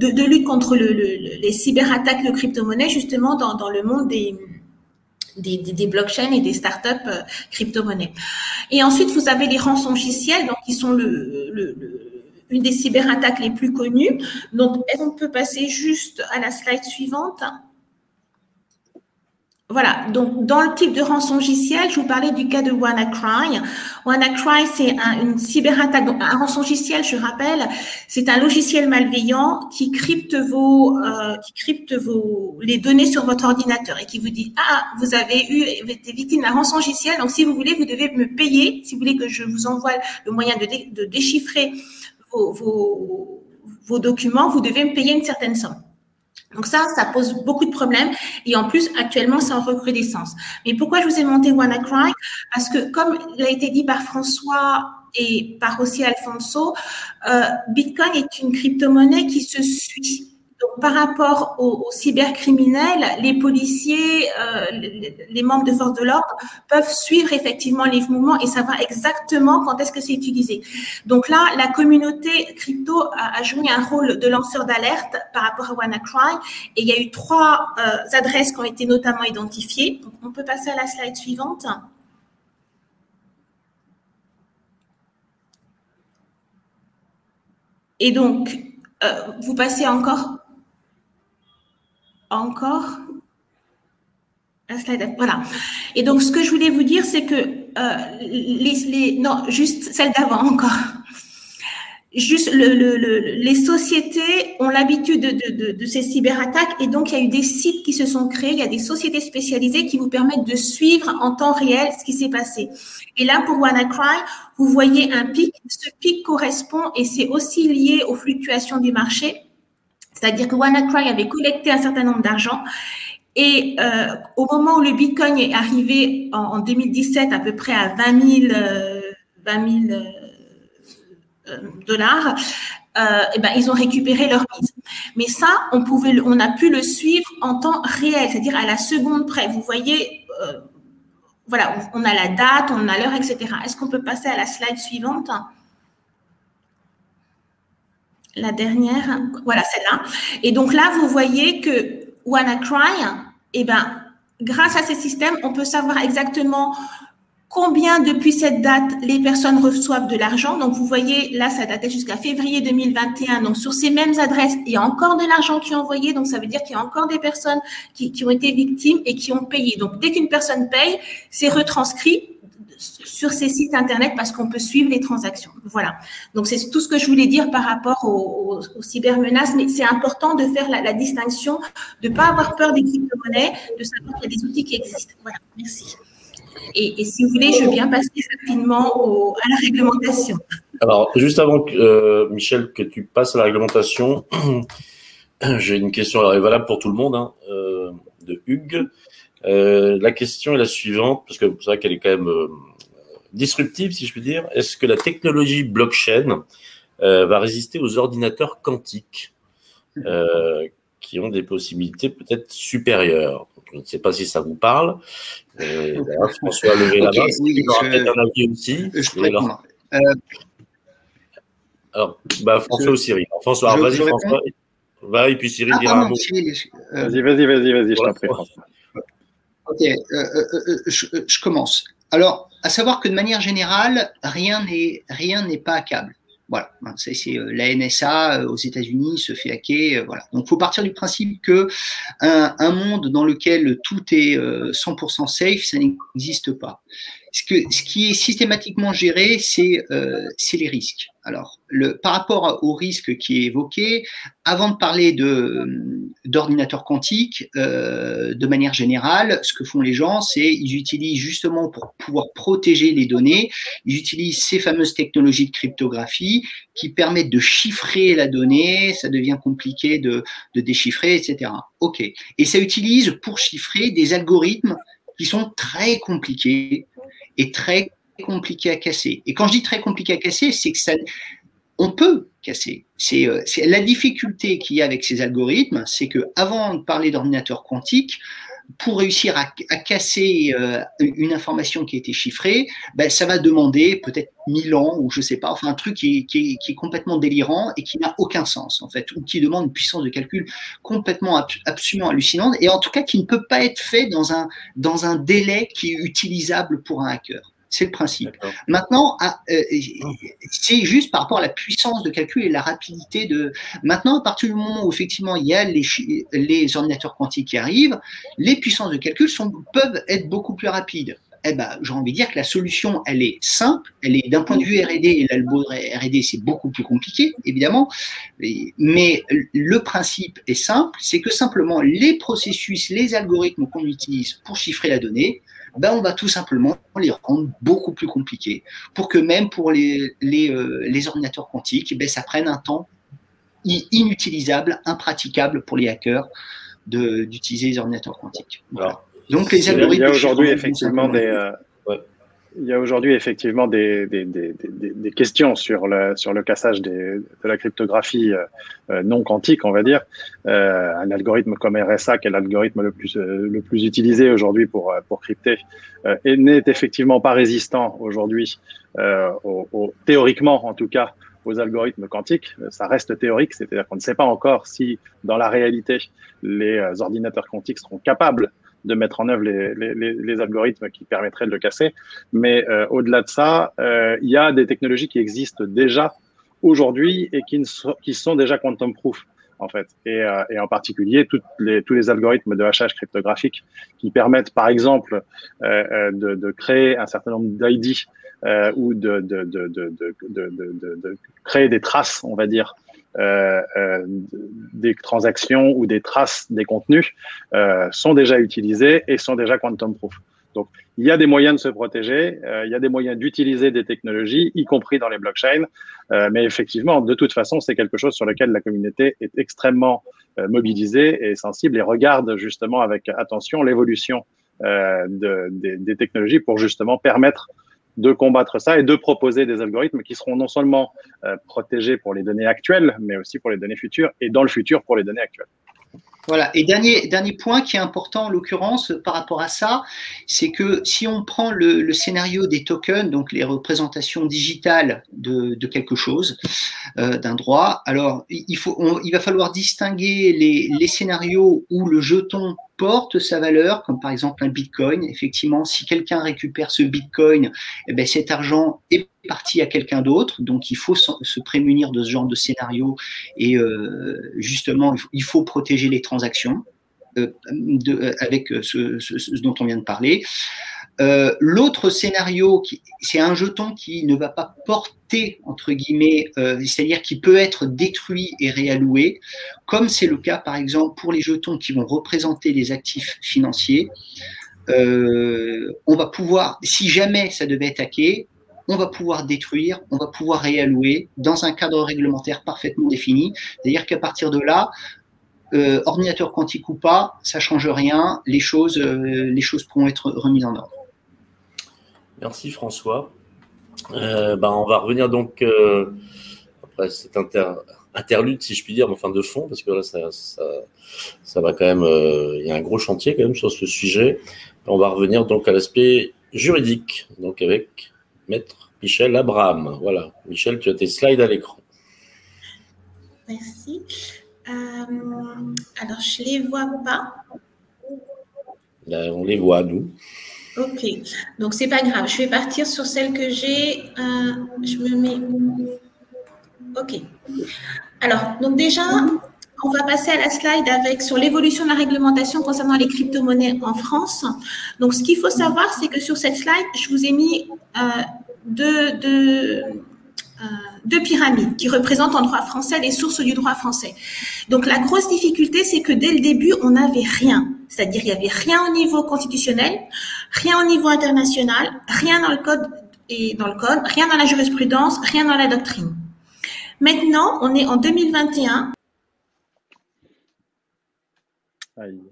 euh, de, lutte contre les cyberattaques de crypto-monnaies, justement, dans, le monde des, des, blockchains et des startups euh, crypto-monnaies. Et ensuite, vous avez les rançongiciels, donc qui sont le, le une des cyberattaques les plus connues. Donc, est-ce qu'on peut passer juste à la slide suivante? Voilà, donc dans le type de rançongiciel, je vous parlais du cas de WannaCry. WannaCry, c'est un, une cyberattaque. Donc, un rançongiciel, je rappelle, c'est un logiciel malveillant qui crypte vos, euh, qui crypte vos, les données sur votre ordinateur et qui vous dit ah vous avez eu été victime d'un rançongiciel, donc si vous voulez, vous devez me payer. Si vous voulez que je vous envoie le moyen de déchiffrer vos, documents, vous devez me payer une certaine somme. Donc ça, ça pose beaucoup de problèmes et en plus, actuellement, c'est en recrudescence. Mais pourquoi je vous ai monté WannaCry? Parce que comme il a été dit par François et par aussi Alfonso, euh, Bitcoin est une crypto-monnaie qui se suit. Donc, par rapport aux, cybercriminels, les policiers, euh, les, membres de force de l'ordre peuvent suivre effectivement les mouvements et savoir exactement quand est-ce que c'est utilisé. Donc là, la communauté crypto a, joué un rôle de lanceur d'alerte par rapport à WannaCry et il y a eu trois euh, adresses qui ont été notamment identifiées. on peut passer à la slide suivante. Et donc, euh, vous passez encore encore voilà. Et donc, ce que je voulais vous dire, c'est que euh, les, non, juste celle d'avant encore. Juste le, les sociétés ont l'habitude de, de, ces cyberattaques et donc il y a eu des sites qui se sont créés, il y a des sociétés spécialisées qui vous permettent de suivre en temps réel ce qui s'est passé. Et là, pour WannaCry, vous voyez un pic. Ce pic correspond et c'est aussi lié aux fluctuations du marché c'est-à-dire que WannaCry avait collecté un certain nombre d'argent et euh, au moment où le Bitcoin est arrivé en, 2017 à peu près à 20 000, euh, euh, dollars, eh ben, ils ont récupéré leur mise. Mais ça, on, pouvait, on a pu le suivre en temps réel, c'est-à-dire à la seconde près. Vous voyez, voilà, on a la date, on a l'heure, etc. Est-ce qu'on peut passer à la slide suivante? La dernière, voilà celle-là. Et donc là, vous voyez que WannaCry, eh ben, grâce à ces systèmes, on peut savoir exactement combien depuis cette date les personnes reçoivent de l'argent. Donc vous voyez, là, ça datait jusqu'à février 2021. Donc sur ces mêmes adresses, il y a encore de l'argent qui est envoyé. Donc ça veut dire qu'il y a encore des personnes qui, qui ont été victimes et qui ont payé. Donc dès qu'une personne paye, c'est retranscrit sur ces sites internet parce qu'on peut suivre les transactions. Voilà. Donc c'est tout ce que je voulais dire par rapport aux, cybermenaces, mais c'est important de faire la, distinction, de ne pas avoir peur des crypto-monnaies, de savoir qu'il y a des outils qui existent. Voilà. Merci. Et, si vous voulez, je viens passer rapidement à la réglementation. Alors, juste avant, euh, Michel, que tu passes à la réglementation, j'ai une question, elle est valable pour tout le monde, hein, euh, de Hugues. Euh, la question est la suivante, parce que c'est vrai qu'elle est quand même disruptive, si je puis dire. Est-ce que la technologie blockchain euh, va résister aux ordinateurs quantiques qui ont des possibilités peut-être supérieures? Je ne sais pas si ça vous parle. François, levez la main. Oui, peut-être un avis aussi. Je alors, alors bah, François ou Cyril. François, vas-y, François. Va, et puis Cyril ah, dira un mot. Vas-y, vas-y, vas-y, vas-y, je t'en prie, François. Ok, euh, euh, euh, je, commence. Alors, à savoir que de manière générale, rien n'est rien n'est pas hackable. Voilà, c'est la NSA aux États-Unis se fait hacker. Voilà, donc faut partir du principe que un, un, monde dans lequel tout est 100% safe, ça n'existe pas. Ce, qui est systématiquement géré, c'est euh, les risques. Alors, par rapport au risque qui est évoqué, avant de parler d'ordinateurs quantiques, euh, de manière générale, ce que font les gens, c'est ils utilisent justement pour pouvoir protéger les données, ils utilisent ces fameuses technologies de cryptographie qui permettent de chiffrer la donnée, ça devient compliqué de, de déchiffrer, etc. OK. Et ça utilise pour chiffrer des algorithmes qui sont très compliqués et très compliqués à casser. Et quand je dis très compliqué à casser, c'est que ça, on peut casser. C'est euh, la difficulté qu'il y a avec ces algorithmes, c'est que avant de parler d'ordinateur quantique, pour réussir à, casser euh, une information qui a été chiffrée, ben, ça va demander peut-être mille ans ou je sais pas, enfin un truc qui est, complètement délirant et qui n'a aucun sens en fait, ou qui demande une puissance de calcul complètement absolument hallucinante et en tout cas qui ne peut pas être fait dans un délai qui est utilisable pour un hacker. C'est le principe. Maintenant, euh, c'est juste par rapport à la puissance de calcul et la rapidité de. Maintenant, à partir du moment où effectivement il y a les, les ordinateurs quantiques qui arrivent, les puissances de calcul sont, peuvent être beaucoup plus rapides. Eh ben, j'ai envie de dire que la solution, elle est simple, elle est d'un point de vue R&D, et l'algo R&D, c'est beaucoup plus compliqué, évidemment, mais le principe est simple, c'est que simplement les processus, les algorithmes qu'on utilise pour chiffrer la donnée, ben on va tout simplement les rendre beaucoup plus compliqués pour que même pour les, les, euh, les ordinateurs quantiques, ben ça prenne un temps inutilisable, impraticable pour les hackers d'utiliser les ordinateurs quantiques. Donc les algorithmes. Il y a aujourd'hui effectivement des. Euh, il y a aujourd'hui effectivement des, des, des, des, questions sur le, sur le cassage de la cryptographie euh, euh, non quantique, on va dire. Euh, un algorithme comme RSA, qui est l'algorithme le plus, le plus utilisé aujourd'hui pour, pour crypter, n'est effectivement pas résistant aujourd'hui, au, au, théoriquement en tout cas, aux algorithmes quantiques. Ça reste théorique, c'est-à-dire qu'on ne sait pas encore si dans la réalité, les ordinateurs quantiques seront capables de mettre en œuvre les, les, algorithmes qui permettraient de le casser. Mais euh, au-delà de ça, euh, il y a des technologies qui existent déjà aujourd'hui et qui, ne qui sont déjà quantum proof en fait, et, euh, et en particulier les, tous les algorithmes de hachage cryptographique qui permettent, par exemple, de, de, créer un certain nombre d'ID ou de, de, de, créer des traces, on va dire, des transactions ou des traces des contenus euh, sont déjà utilisées et sont déjà quantum proof. Donc, il y a des moyens de se protéger, il y a des moyens d'utiliser des technologies, y compris dans les blockchains. mais effectivement, de toute façon, c'est quelque chose sur lequel la communauté est extrêmement mobilisée et sensible et regarde justement avec attention l'évolution de, des, des, technologies pour justement permettre de combattre ça et de proposer des algorithmes qui seront non seulement euh, protégés pour les données actuelles, mais aussi pour les données futures et dans le futur pour les données actuelles. Voilà. Et dernier, dernier point qui est important en l'occurrence par rapport à ça, c'est que si on prend le, scénario des tokens, donc les représentations digitales de, quelque chose, euh, d'un droit, alors il, faut, il va falloir distinguer les, les scénarios où le jeton porte sa valeur, comme par exemple un bitcoin. Effectivement, si quelqu'un récupère ce bitcoin, eh bien, cet argent est parti à quelqu'un d'autre. Donc, il faut se prémunir de ce genre de scénario et euh, justement, il faut protéger les transactions euh, euh, avec ce, dont on vient de parler. Euh, L'autre scénario, c'est un jeton qui ne va pas porter, entre guillemets, euh, c'est-à-dire qui peut être détruit et réalloué, comme c'est le cas, par exemple, pour les jetons qui vont représenter les actifs financiers. Euh, on va pouvoir, si jamais ça devait être hacké, on va pouvoir détruire, on va pouvoir réallouer dans un cadre réglementaire parfaitement défini. C'est-à-dire qu'à partir de là, euh, ordinateur quantique ou pas, ça change rien. Les choses, euh, les choses pourront être remises en ordre. Merci François. Euh, ben, on va revenir donc euh, après cet inter, interlude, si je puis dire, enfin de fond, parce que là, ça, ça, ça va quand même. Euh, il y a un gros chantier quand même sur ce sujet. On va revenir donc à l'aspect juridique, donc avec Maître Michel Abraham. Voilà, Michel, tu as tes slides à l'écran. Merci. Alors, je les vois pas. Là, on les voit, nous. Ok, donc c'est pas grave. Je vais partir sur celle que j'ai. Euh, je me mets. Ok. Alors, donc déjà, on va passer à la slide avec sur l'évolution de la réglementation concernant les crypto-monnaies en France. Donc, ce qu'il faut savoir, c'est que sur cette slide, je vous ai mis euh, deux, deux, euh, deux pyramides qui représentent en droit français les sources du droit français. Donc la grosse difficulté, c'est que dès le début, on n'avait rien. C'est-à-dire, il n'y avait rien au niveau constitutionnel, rien au niveau international, rien dans le code et dans le code, rien dans la jurisprudence, rien dans la doctrine. Maintenant, on est en 2021. Aïe.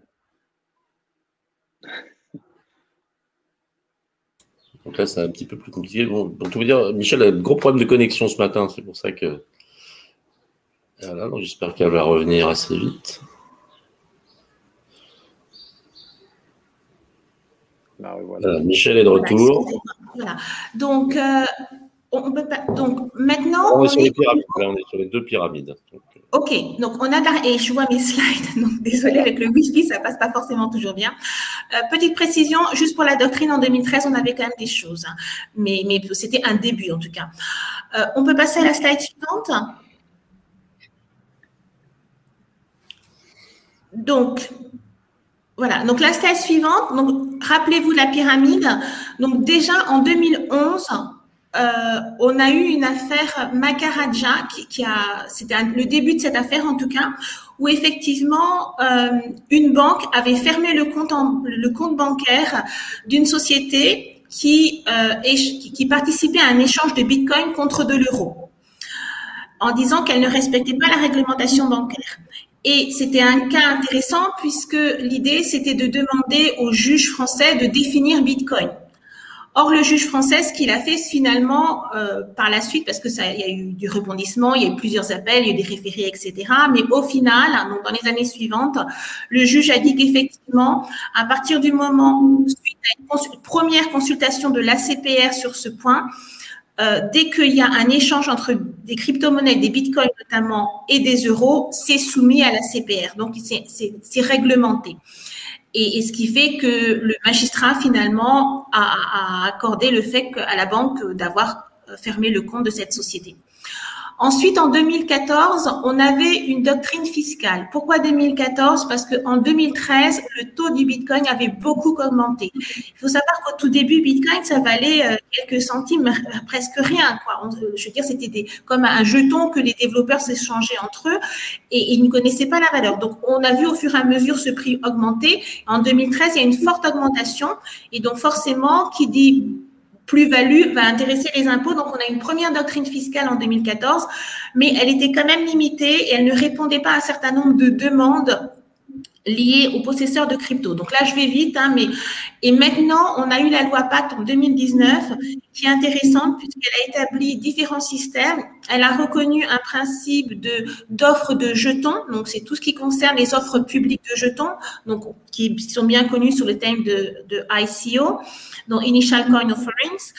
Donc là, c'est un petit peu plus compliqué. Bon, pour tout vous dire, Michel a un gros problème de connexion ce matin. C'est pour ça que. Voilà, j'espère qu'elle va revenir assez vite. Là, voilà. Michel est de retour. Voilà. Donc, euh, on peut pas. Donc, maintenant. On est, sur, Les pyramides. Là, on est sur les deux pyramides. Donc, euh, Ok, donc on a et je vois mes slides, donc désolé avec le wifi, ça passe pas forcément toujours bien. Euh, petite précision, juste pour la doctrine en 2013, on avait quand même des choses, hein. mais, mais c'était un début en tout cas. Euh, on peut passer à la slide suivante? Donc, voilà, donc la slide suivante, donc rappelez-vous la pyramide. Donc déjà en 2011, euh, on a eu une affaire Makaraja qui, a, c'était le début de cette affaire en tout cas, où effectivement euh, une banque avait fermé le compte, le compte bancaire d'une société qui, euh, qui, participait à un échange de Bitcoin contre de l'euro, en disant qu'elle ne respectait pas la réglementation bancaire. Et c'était un cas intéressant puisque l'idée, c'était de demander aux juges français de définir Bitcoin. Or, le juge français, ce qu'il a fait finalement euh, par la suite, parce que ça, il y a eu du rebondissement, il y a eu plusieurs appels, il y a eu des référés, etc. Mais au final, donc dans les années suivantes, le juge a dit qu'effectivement, à partir du moment suite à une première consultation de l'ACPR sur ce point, euh, dès qu'il y a un échange entre des crypto-monnaies, des bitcoins notamment, et des euros, c'est soumis à la CPR. Donc, c'est réglementé. Et, ce qui fait que le magistrat, finalement, a, a accordé le fait à la banque d'avoir fermé le compte de cette société. Ensuite, en 2014, on avait une doctrine fiscale. Pourquoi 2014 Parce qu'en 2013, le taux du Bitcoin avait beaucoup augmenté. Il faut savoir qu'au tout début, Bitcoin, ça valait euh, quelques centimes, presque rien. Quoi. Je veux dire, c'était comme un jeton que les développeurs s'échangeaient entre eux et ils ne connaissaient pas la valeur. Donc, on a vu au fur et à mesure ce prix augmenter. En 2013, il y a une forte augmentation et donc forcément, qui dit plus-value va intéresser les impôts. Donc, on a une première doctrine fiscale en 2014, mais elle était quand même limitée et elle ne répondait pas à un certain nombre de demandes liées aux possesseurs de crypto. Donc là, je vais vite, hein, mais et maintenant, on a eu la loi Pacte en 2019 qui est intéressante puisqu'elle a établi différents systèmes. Elle a reconnu un principe de d'offres de jetons. Donc c'est tout ce qui concerne les offres publiques de jetons, donc qui sont bien connus sous le thème de, de ICO donc Initial Coin Offerings.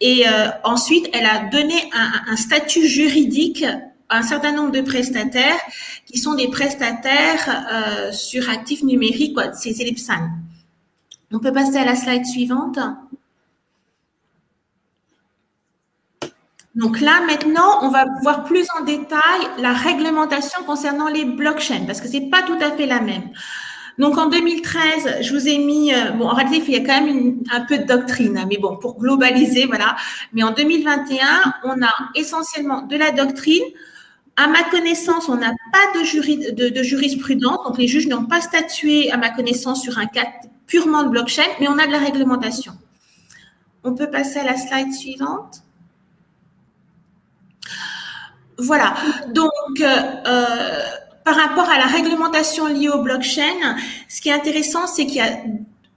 Et euh, ensuite, elle a donné un, un, statut juridique un certain nombre de prestataires qui sont des prestataires euh, sur actifs numériques, c'est les PSAN. On peut passer à la slide suivante. Donc là, maintenant, on va voir plus en détail la réglementation concernant les blockchains, parce que c'est pas tout à fait la même. Donc en 2013, je vous ai mis, euh, bon en réalité il y a quand même un peu de doctrine, hein, mais bon pour globaliser voilà. Mais en 2021, on a essentiellement de la doctrine. À ma connaissance, on n'a pas de, de, de, jurisprudence, donc les juges n'ont pas statué à ma connaissance sur un cas purement de blockchain, mais on a de la réglementation. On peut passer à la slide suivante. Voilà. Donc, euh, euh par rapport à la réglementation liée au blockchain, ce qui est intéressant, c'est qu'il y a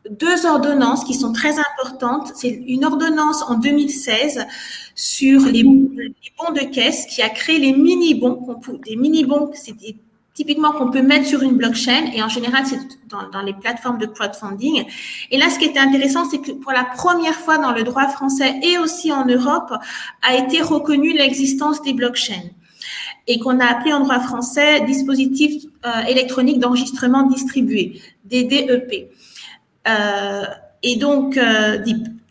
deux ordonnances qui sont très importantes. C'est une ordonnance en 2016 sur les, de caisse qui a créé les mini-bons. Des mini-bons, c'est typiquement qu'on peut mettre sur une blockchain et en général, c'est dans, dans, les plateformes de crowdfunding. Et là, ce qui était intéressant, c'est que pour la première fois dans le droit français et aussi en Europe, a été reconnue l'existence des blockchains et qu'on a appelé en droit français dispositif euh, électronique d'enregistrement distribué, DDEP. Euh, et donc, euh,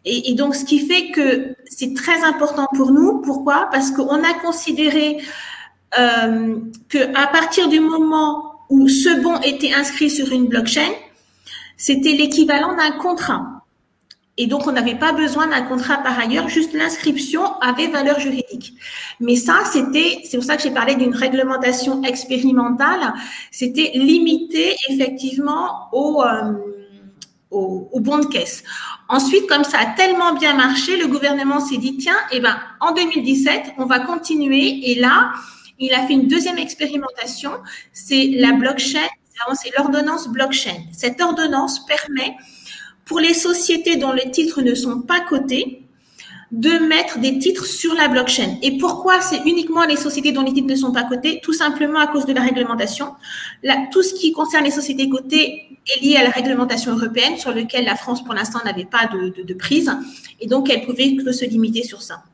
et, donc, ce qui fait que c'est très important pour nous. Pourquoi? Parce qu'on a considéré euh, que à partir du moment où ce bon était inscrit sur une blockchain, c'était l'équivalent d'un contrat. Et donc, on n'avait pas besoin d'un contrat par ailleurs, juste l'inscription avait valeur juridique. Mais ça, c'était, c'est pour ça que j'ai parlé d'une réglementation expérimentale, c'était limité effectivement au, euh, au, au, bon de caisse. Ensuite, comme ça a tellement bien marché, le gouvernement s'est dit, tiens, eh ben, en 2017, on va continuer. Et là, il a fait une deuxième expérimentation, c'est la blockchain, c'est l'ordonnance blockchain. Cette ordonnance permet pour les sociétés dont les titres ne sont pas cotés, de mettre des titres sur la blockchain. Et pourquoi c'est uniquement les sociétés dont les titres ne sont pas cotés? Tout simplement à cause de la réglementation. tout ce qui concerne les sociétés cotées est lié à la réglementation européenne sur laquelle la France pour l'instant n'avait pas de, prise. Et donc elle pouvait que se limiter sur ça.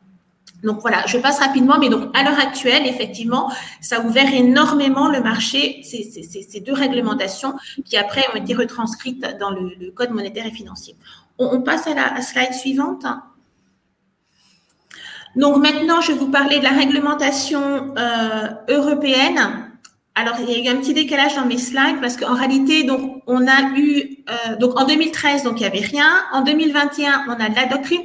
Donc voilà, je passe rapidement, mais donc à l'heure actuelle, effectivement, ça a ouvert énormément le marché, ces, deux réglementations qui après ont été retranscrites dans le, Code monétaire et financier. On, passe à la slide suivante. Donc maintenant, je vais vous parler de la réglementation euh, européenne. Alors, il y a eu un petit décalage dans mes slides parce qu'en réalité, donc, on a eu, euh, donc en 2013, donc il n'y avait rien. En 2021, on a de la doctrine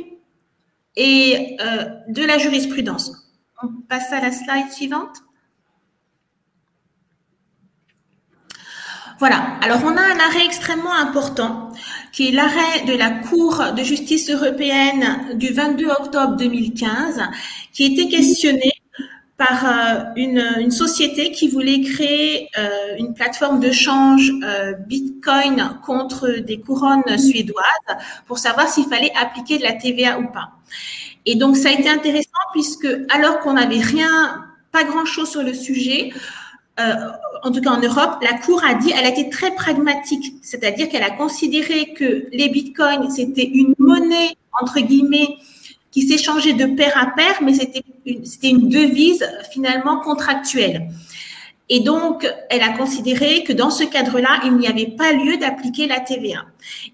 et euh, de la jurisprudence. On passe à la slide suivante. Voilà. Alors, on a un arrêt extrêmement important qui est l'arrêt de la Cour de justice européenne du 22 octobre 2015, qui était questionné par euh, une, société qui voulait créer euh, une plateforme de change euh, Bitcoin contre des couronnes suédoises pour savoir s'il fallait appliquer de la TVA ou pas. Et donc ça a été intéressant puisque alors qu'on n'avait rien, pas grand-chose sur le sujet, en tout cas en Europe, la Cour a dit, elle a été très pragmatique, c'est-à-dire qu'elle a considéré que les bitcoins, c'était une monnaie, entre guillemets, qui s'échangeait de pair à pair, mais c'était une, une devise finalement contractuelle. Et donc, elle a considéré que dans ce cadre-là, il n'y avait pas lieu d'appliquer la TVA.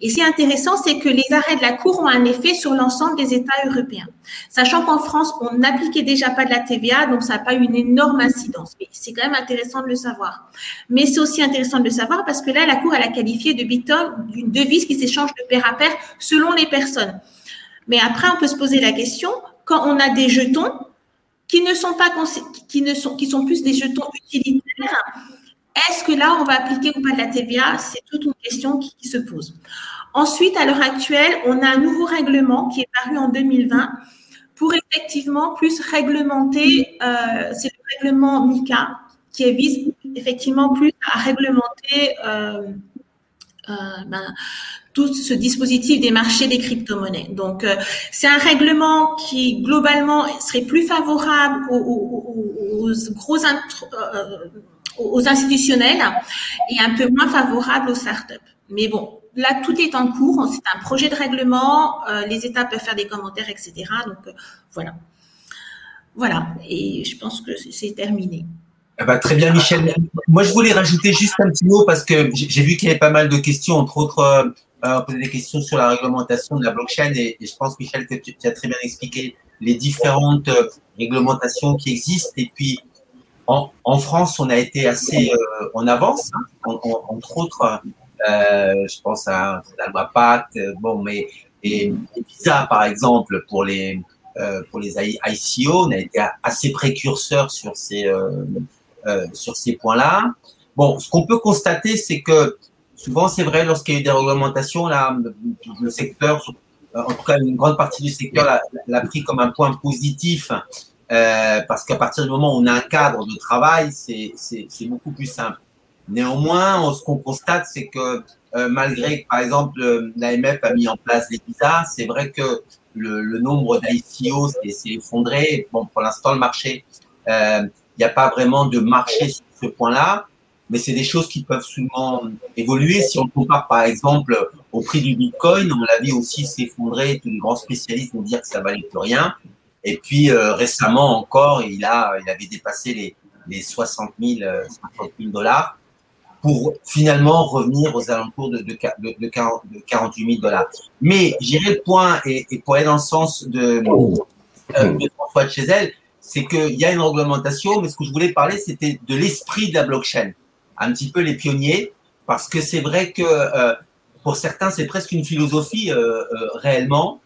Et ce qui est intéressant, c'est que les arrêts de la Cour ont un effet sur l'ensemble des États européens. Sachant qu'en France, on n'appliquait déjà pas de la TVA, donc ça n'a pas eu une énorme incidence. Mais c'est quand même intéressant de le savoir. Mais c'est aussi intéressant de le savoir parce que là, la Cour, elle a qualifié de bitcoin d'une devise qui s'échange de pair à pair selon les personnes. Mais après, on peut se poser la question, quand on a des jetons qui ne sont pas qui ne sont qui sont plus des jetons utilitaires, est-ce que là on va appliquer ou pas de la TVA C'est toute une question qui, se pose. Ensuite, à l'heure actuelle, on a un nouveau règlement qui est paru en 2020 pour effectivement plus réglementer. Euh, c'est le règlement MICA qui vise effectivement plus à réglementer euh, euh, ben, tout ce dispositif des marchés des crypto-monnaies. Donc, euh, c'est un règlement qui, globalement, serait plus favorable aux, gros euh, aux institutionnels et un peu moins favorable aux startups. Mais bon, là, tout est en cours. C'est un projet de règlement. Euh, les États peuvent faire des commentaires, etc. Donc, voilà. Voilà. Et je pense que c'est terminé. Eh ben, très bien, Michel. Moi, je voulais rajouter juste un petit mot parce que j'ai vu qu'il y avait pas mal de questions, entre autres euh, poser des questions sur la réglementation de la blockchain et, je pense, Michel, que tu, as très bien expliqué les différentes euh, réglementations qui existent. Et puis, en, en France, on a été assez euh, en avance, hein, entre autres, euh, je pense à la loi Pacte, bon, mais et, et Visa, par exemple, pour les, euh, pour les ICO, on a été assez précurseur sur ces, euh, sur ces points-là. Bon, ce qu'on peut constater, c'est que souvent, c'est vrai, lorsqu'il y a eu des réglementations, là, le secteur, en tout cas une grande partie du secteur l'a pris comme un point positif, euh, parce qu'à partir du moment où on a un cadre de travail, c'est beaucoup plus simple. Néanmoins, ce qu'on constate, c'est que euh, malgré par exemple, l'AMF a mis en place les visas, c'est vrai que le, le nombre d'ICO s'est effondré. Bon, pour l'instant, le marché, euh, il n'y a pas vraiment de marché sur ce point-là mais c'est des choses qui peuvent souvent évoluer. Si on compare par exemple au prix du Bitcoin, on l'a vu aussi s'effondrer, tous les grands spécialistes vont dire que ça valait plus rien. Et puis euh, récemment encore, il a, il avait dépassé les, les 60 000, 50 000 dollars pour finalement revenir aux alentours de, de, de, de 48 000 dollars. Mais j'irai le point et, pour aller dans le sens de, euh, François de chez elle, c'est qu'il y a une réglementation, mais ce que je voulais parler, c'était de l'esprit de la blockchain un petit peu les pionniers, parce que c'est vrai que euh, pour certains, c'est presque une philosophie euh, euh, réellement.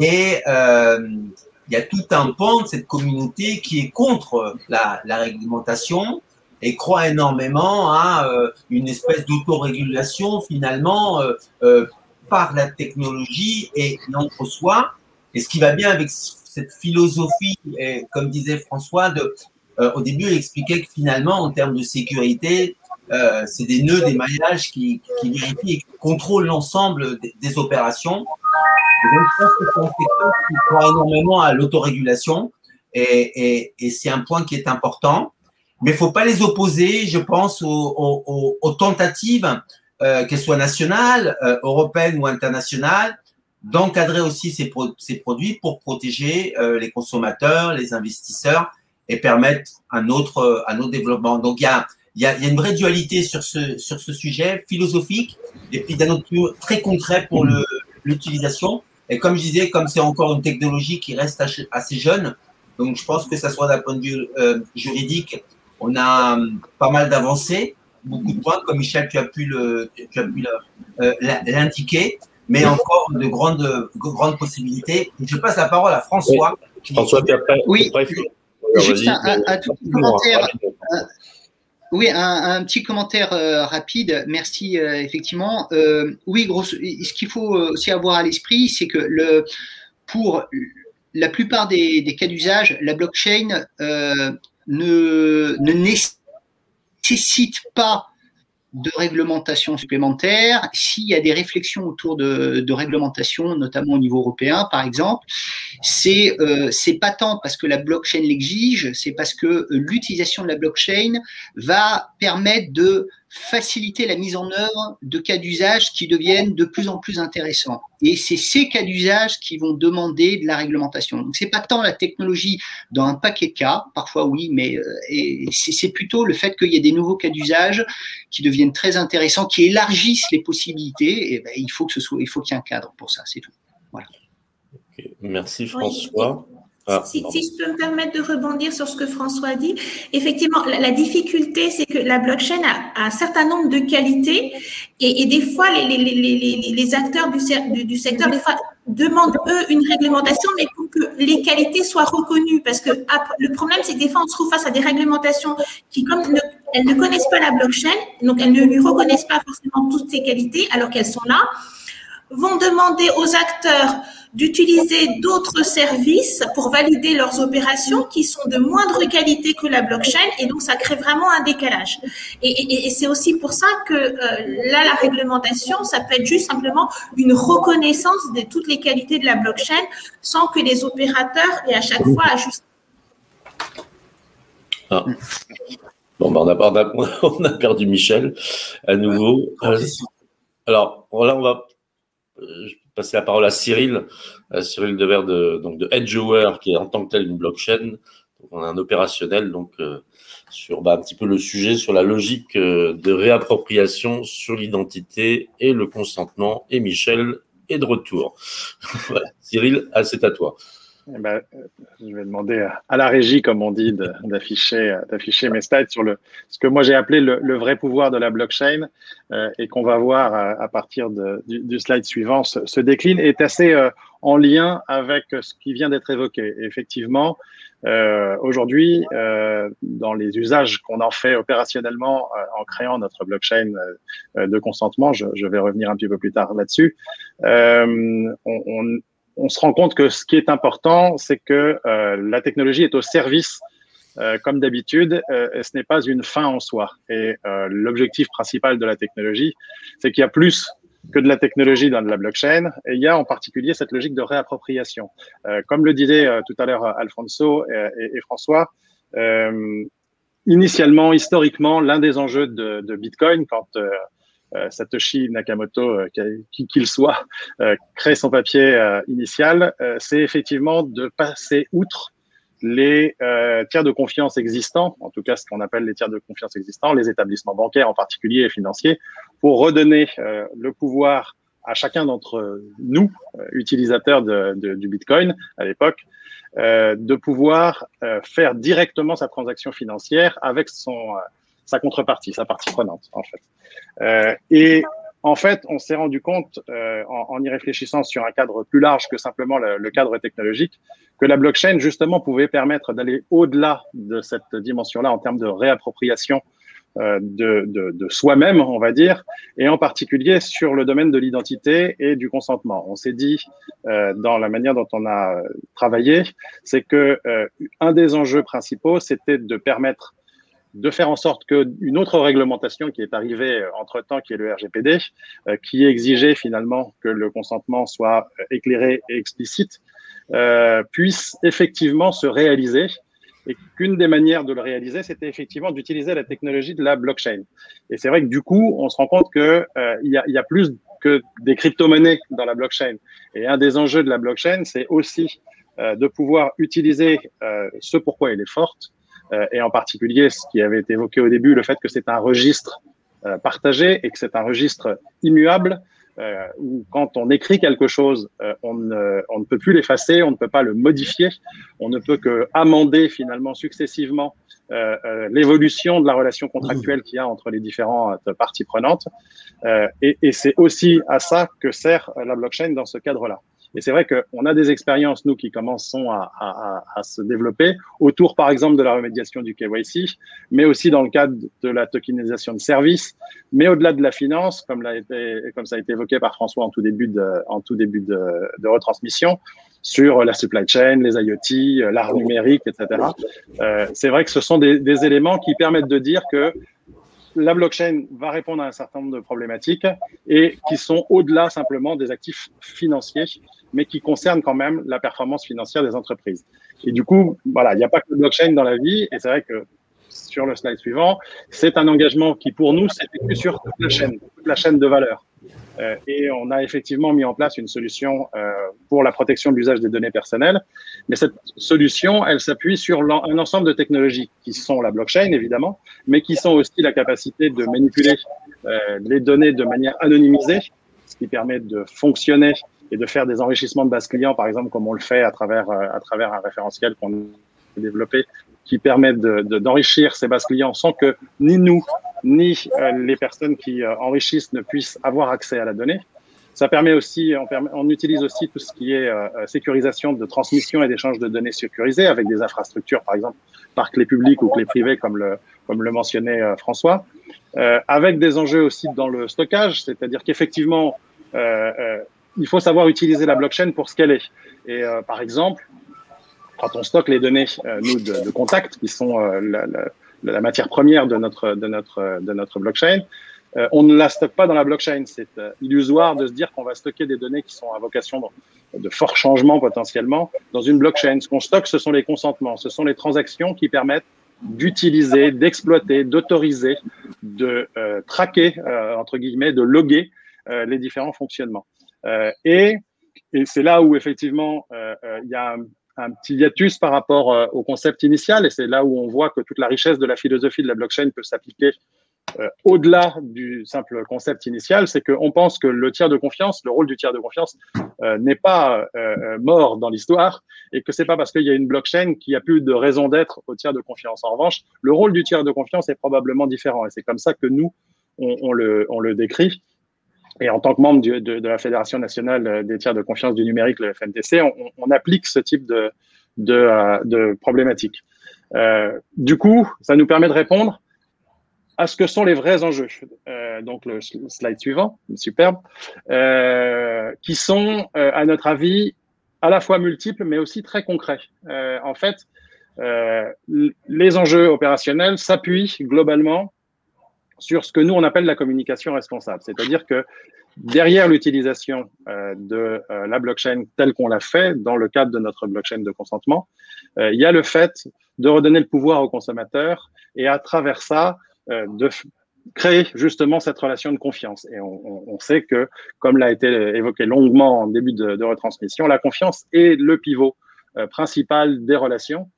Et il y a tout un pan de cette communauté qui est contre la, la réglementation et croit énormément à une espèce d'autorégulation finalement par la technologie et entre soi. Et ce qui va bien avec cette philosophie, et, comme disait François, de, au début, il expliquait que finalement, en termes de sécurité, euh, c'est des nœuds, des maillages qui, vérifient et qui contrôlent l'ensemble des, opérations. Je pense que c'est un secteur qui croit énormément à l'autorégulation et, c'est un point qui est important. Mais il ne faut pas les opposer, je pense, aux, tentatives, euh, qu'elles soient nationales, euh, européennes ou internationales, d'encadrer aussi ces, ces, produits pour protéger les consommateurs, les investisseurs et permettre un autre, un autre développement. Donc, il y a, il y, a, il y a une vraie dualité sur ce, sur ce sujet philosophique et puis d'un autre très concret pour l'utilisation. Et comme je disais, comme c'est encore une technologie qui reste assez jeune, donc je pense que ça soit d'un point de vue euh, juridique, on a hum, pas mal d'avancées, beaucoup de points, comme Michel, tu as pu le, tu as pu euh, l'indiquer, mais encore de grandes, grandes possibilités. Je passe la parole à François. François, puis après, oui. Juste un, un, tout commentaire. Oui, un, petit commentaire euh, rapide. Merci euh, effectivement. Euh, oui, gros, ce qu'il faut aussi avoir à l'esprit, c'est que le, pour la plupart des, cas d'usage, la blockchain ne nécessite pas de réglementation supplémentaire, s'il y a des réflexions autour de, de réglementation, notamment au niveau européen, par exemple, c'est euh, c'est pas tant parce que la blockchain l'exige, c'est parce que l'utilisation de la blockchain va permettre de faciliter la mise en œuvre de cas d'usage qui deviennent de plus en plus intéressants. Et c'est ces cas d'usage qui vont demander de la réglementation. Donc c'est pas tant la technologie dans un paquet de cas, parfois oui, mais euh, c'est plutôt le fait qu'il y ait des nouveaux cas d'usage qui deviennent très intéressants, qui élargissent les possibilités. Et ben, il faut que ce soit, il faut qu'il y ait un cadre pour ça, c'est tout. Voilà. Merci François. Ah, si, je peux me permettre de rebondir sur ce que François dit, effectivement, la, difficulté, c'est que la blockchain a, un certain nombre de qualités et, des fois, les, les, acteurs du, du, secteur, des fois, demandent, eux, une réglementation, mais pour que les qualités soient reconnues. Parce que le problème, c'est que des fois, on se trouve face à des réglementations qui, comme elles ne connaissent pas la blockchain, donc elles ne lui reconnaissent pas forcément toutes ces qualités, alors qu'elles sont là, vont demander aux acteurs d'utiliser d'autres services pour valider leurs opérations qui sont de moindre qualité que la blockchain et donc ça crée vraiment un décalage. Et, c'est aussi pour ça que euh, là, la réglementation, ça peut être juste simplement une reconnaissance de toutes les qualités de la blockchain sans que les opérateurs aient à chaque fois ajusté. Ah. Bon, ben on, a, on, a, perdu Michel à nouveau. Euh, alors là, on va passer la parole à Cyril, Cyril Devers de, donc de Edgeware, qui est en tant que tel une blockchain. on a un opérationnel donc euh, sur bah, un petit peu le sujet sur la logique euh, de réappropriation sur l'identité et le consentement. Et Michel est de retour. Cyril, ah, c'est à toi. Eh ben, euh, je vais demander à la régie, comme on dit, d'afficher, d'afficher mes slides sur le, ce que moi j'ai appelé le, vrai pouvoir de la blockchain euh, et qu'on va voir à, partir de, du, slide suivant se, décline est assez euh, en lien avec ce qui vient d'être évoqué. effectivement, aujourd'hui, dans les usages qu'on en fait opérationnellement en créant notre blockchain de consentement, je, je, vais revenir un petit peu plus tard là-dessus, on, on, on se rend compte que ce qui est important, c'est que euh, la technologie est au service, euh, comme d'habitude, euh, ce n'est pas une fin en soi. Et l'objectif principal de la technologie, c'est qu'il y a plus que de la technologie dans de la blockchain, et il y a en particulier cette logique de réappropriation. comme le disait tout à l'heure Alfonso et, et François, initialement, historiquement, l'un des enjeux de, de Bitcoin, quand Satoshi Nakamoto, euh, qui qu'il soit, euh, crée son papier initial, c'est effectivement de passer outre les tiers de confiance existants, en tout cas ce qu'on appelle les tiers de confiance existants, les établissements bancaires en particulier et financiers, pour redonner le pouvoir à chacun d'entre nous, utilisateurs de, de, du Bitcoin à l'époque, de pouvoir faire directement sa transaction financière avec son sa contrepartie, sa partie prenante, en fait. Euh, et en fait, on s'est rendu compte, euh, en, y réfléchissant sur un cadre plus large que simplement le, cadre technologique, que la blockchain, justement, pouvait permettre d'aller au-delà de cette dimension-là en termes de réappropriation euh, de, soi-même, on va dire, et en particulier sur le domaine de l'identité et du consentement. On s'est dit, dans la manière dont on a travaillé, c'est que un des enjeux principaux, c'était de permettre de faire en sorte qu'une autre réglementation qui est arrivée euh, entre-temps, qui est le RGPD, euh, qui exigeait finalement que le consentement soit euh, éclairé et explicite, puisse effectivement se réaliser et qu'une des manières de le réaliser, c'était effectivement d'utiliser la technologie de la blockchain. Et c'est vrai que du coup, on se rend compte qu'il y, a, y a plus que des crypto-monnaies dans la blockchain. Et un des enjeux de la blockchain, c'est aussi de pouvoir utiliser ce pourquoi elle est forte, et en particulier ce qui avait été évoqué au début, le fait que c'est un registre partagé et que c'est un registre immuable euh, où quand on écrit quelque chose, euh, on, ne, peut plus l'effacer, on ne peut pas le modifier, on ne peut que amender finalement successivement euh, euh l'évolution de la relation contractuelle qu'il y a entre les différentes parties prenantes. Euh, et, et c'est aussi à ça que sert la blockchain dans ce cadre-là. Et c'est vrai qu'on a des expériences, nous, qui commençons à, se développer autour, par exemple, de la remédiation du KYC, mais aussi dans le cadre de la tokenisation de services, mais au-delà de la finance, comme, ça a été évoqué par François en tout début de, retransmission, sur la supply chain, les IoT, l'art numérique, etc. Euh, c'est vrai que ce sont des éléments qui permettent de dire que la blockchain va répondre à un certain nombre de problématiques et qui sont au-delà simplement des actifs financiers mais qui concerne quand même la performance financière des entreprises. Et du coup, voilà, il n'y a pas que le blockchain dans la vie, et c'est vrai que sur le slide suivant, c'est un engagement qui pour nous s'effectue sur toute la chaîne, toute la chaîne de valeur. Euh, et on a effectivement mis en place une solution euh, pour la protection de l'usage des données personnelles. Mais cette solution, elle s'appuie sur un ensemble de technologies qui sont la blockchain, évidemment, mais qui sont aussi la capacité de manipuler euh, les données de manière anonymisée, ce qui permet de fonctionner et de faire des enrichissements de base client, par exemple, comme on le fait à travers, euh, à travers un référentiel qu'on a développé, qui permet d'enrichir de, ces bases clients sans que ni nous, ni euh, les personnes qui euh, enrichissent ne puissent avoir accès à la donnée. Ça permet aussi, on, permet, on utilise aussi tout ce qui est sécurisation de transmission et d'échange de données sécurisées avec des infrastructures, par exemple, par clé publique ou clé privée, comme le, comme le mentionnait François, avec des enjeux aussi dans le stockage, c'est-à-dire qu'effectivement, il faut savoir utiliser la blockchain pour ce qu'elle est. Et euh, par exemple, quand on stocke les données, euh, nous, de, contact, qui sont euh, la, la, la, matière première de notre, de notre, de notre blockchain, on ne la stocke pas dans la blockchain. C'est illusoire de se dire qu'on va stocker des données qui sont à vocation de, de forts changements potentiellement dans une blockchain. Ce qu'on stocke, ce sont les consentements, ce sont les transactions qui permettent d'utiliser, d'exploiter, d'autoriser, de traquer, entre guillemets, de loguer les différents fonctionnements. Euh, et, et c'est là où effectivement euh, euh, il y a un, petit hiatus par rapport au concept initial, et c'est là où on voit que toute la richesse de la philosophie de la blockchain peut s'appliquer au-delà du simple concept initial, c'est qu'on pense que le tiers de confiance, le rôle du tiers de confiance, n'est pas mort dans l'histoire et que c'est pas parce qu'il y a une blockchain qu'il n'y a plus de raison d'être au tiers de confiance. En revanche, le rôle du tiers de confiance est probablement différent et c'est comme ça que nous, on le décrit. Et en tant que membre de, la Fédération nationale des tiers de confiance du numérique, le FNTC, on, applique ce type de, de, euh, problématiques. Euh, du coup, ça nous permet de répondre à ce que sont les vrais enjeux. Euh, donc le slide suivant, superbe, euh, qui sont, euh, à notre avis, à la fois multiples, mais aussi très concrets. en fait, les enjeux opérationnels s'appuient globalement sur ce que nous, on appelle la communication responsable. C'est-à-dire que derrière l'utilisation euh, de euh, la blockchain telle qu'on l'a fait dans le cadre de notre blockchain de consentement, euh, il y a le fait de redonner le pouvoir aux consommateurs et à travers ça, de créer justement cette relation de confiance. Et on, sait que, comme l'a été évoqué longuement en début de, retransmission, la confiance est le pivot principal des relations.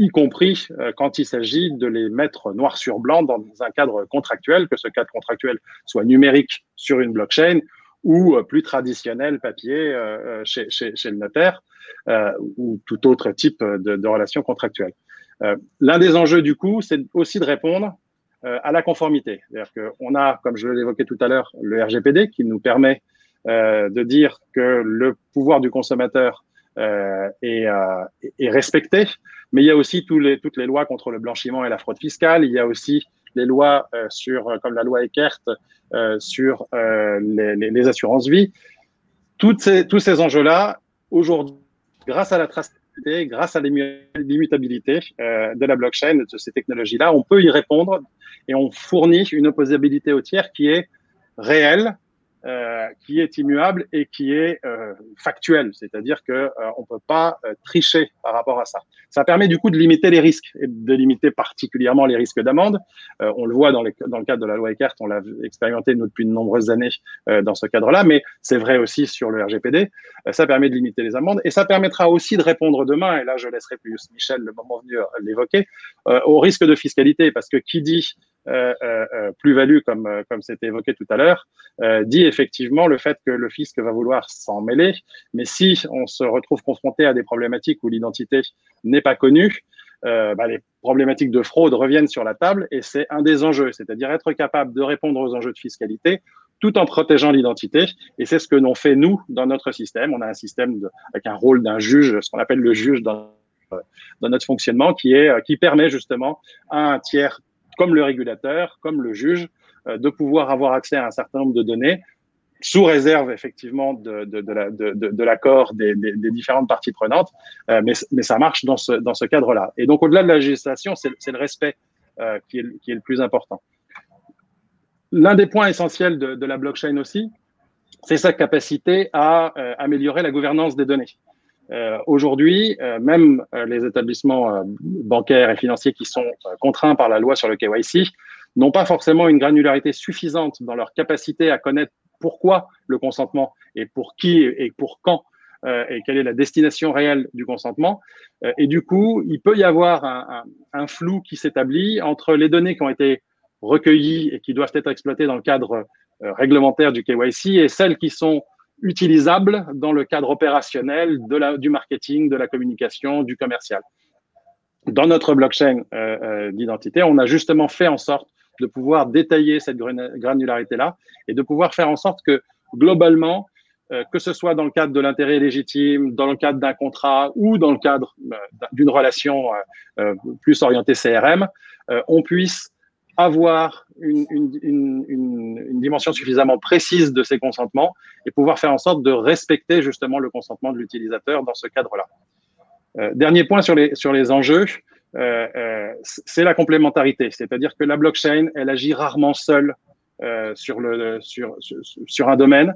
Y compris euh, quand il s'agit de les mettre noir sur blanc dans un cadre contractuel, que ce cadre contractuel soit numérique sur une blockchain ou euh, plus traditionnel papier euh, chez, le notaire ou tout autre type de, de relation contractuelle. L'un des enjeux du coup, c'est aussi de répondre à la conformité. C'est-à-dire qu'on a, comme je l'évoquais tout à l'heure, le RGPD qui nous permet de dire que le pouvoir du consommateur euh, euh, est, respecté. Mais il y a aussi toutes les lois contre le blanchiment et la fraude fiscale. Il y a aussi les lois euh, sur, comme la loi Eckert, sur les, les, les, assurances vie. Toutes ces, tous ces enjeux-là, aujourd'hui, grâce à la traçabilité, grâce à l'immutabilité de la blockchain, de ces technologies-là, on peut y répondre et on fournit une opposabilité au tiers qui est réelle, euh, qui est immuable et qui est euh, factuel, c'est-à-dire que euh, on peut pas euh, tricher par rapport à ça. Ça permet du coup de limiter les risques et de limiter particulièrement les risques d'amende. Euh, on le voit dans, les, dans, le cadre de la loi Eckert, on l'a expérimenté nous depuis de nombreuses années dans ce cadre-là, mais c'est vrai aussi sur le RGPD. ça permet de limiter les amendes et ça permettra aussi de répondre demain, et là je laisserai plus Michel le moment venu l'évoquer, au risque de fiscalité, parce que qui dit plus-value, comme, comme c'était évoqué tout à l'heure, dit effectivement le fait que le fisc va vouloir s'en mêler. Mais si on se retrouve confronté à des problématiques où l'identité n'est pas connue, euh, bah, les problématiques de fraude reviennent sur la table et c'est un des enjeux, c'est-à-dire être capable de répondre aux enjeux de fiscalité tout en protégeant l'identité. Et c'est ce que l'on fait nous dans notre système. On a un système de, avec un rôle d'un juge, ce qu'on appelle le juge dans, dans notre fonctionnement, qui est qui permet justement à un tiers comme le régulateur, comme le juge, euh, de pouvoir avoir accès à un certain nombre de données sous réserve effectivement de, l'accord des, différentes parties prenantes, euh, mais, ça marche dans ce, cadre-là. Et donc au-delà de la législation, c'est le respect euh, qui, est, le plus important. L'un des points essentiels de, la blockchain aussi, c'est sa capacité à améliorer la gouvernance des données. Euh, Aujourd'hui, euh, même euh, les établissements euh, bancaires et financiers qui sont contraints par la loi sur le KYC n'ont pas forcément une granularité suffisante dans leur capacité à connaître pourquoi le consentement et pour qui et pour quand et quelle est la destination réelle du consentement. et du coup, il peut y avoir un, un, un flou qui s'établit entre les données qui ont été recueillies et qui doivent être exploitées dans le cadre réglementaire du KYC et celles qui sont utilisable dans le cadre opérationnel du marketing, de la communication, du commercial. Dans notre blockchain euh, euh, d'identité, on a justement fait en sorte de pouvoir détailler cette granularité-là et de pouvoir faire en sorte que globalement, euh, que ce soit dans le cadre de l'intérêt légitime, dans le cadre d'un contrat ou dans le cadre d'une relation plus orientée CRM, on puisse avoir une, dimension suffisamment précise de ces consentements et pouvoir faire en sorte de respecter justement le consentement de l'utilisateur dans ce cadre-là. Euh, dernier point sur les, sur les enjeux, euh, euh, c'est la complémentarité, c'est-à-dire que la blockchain, elle agit rarement seule sur, le, sur, sur, un domaine,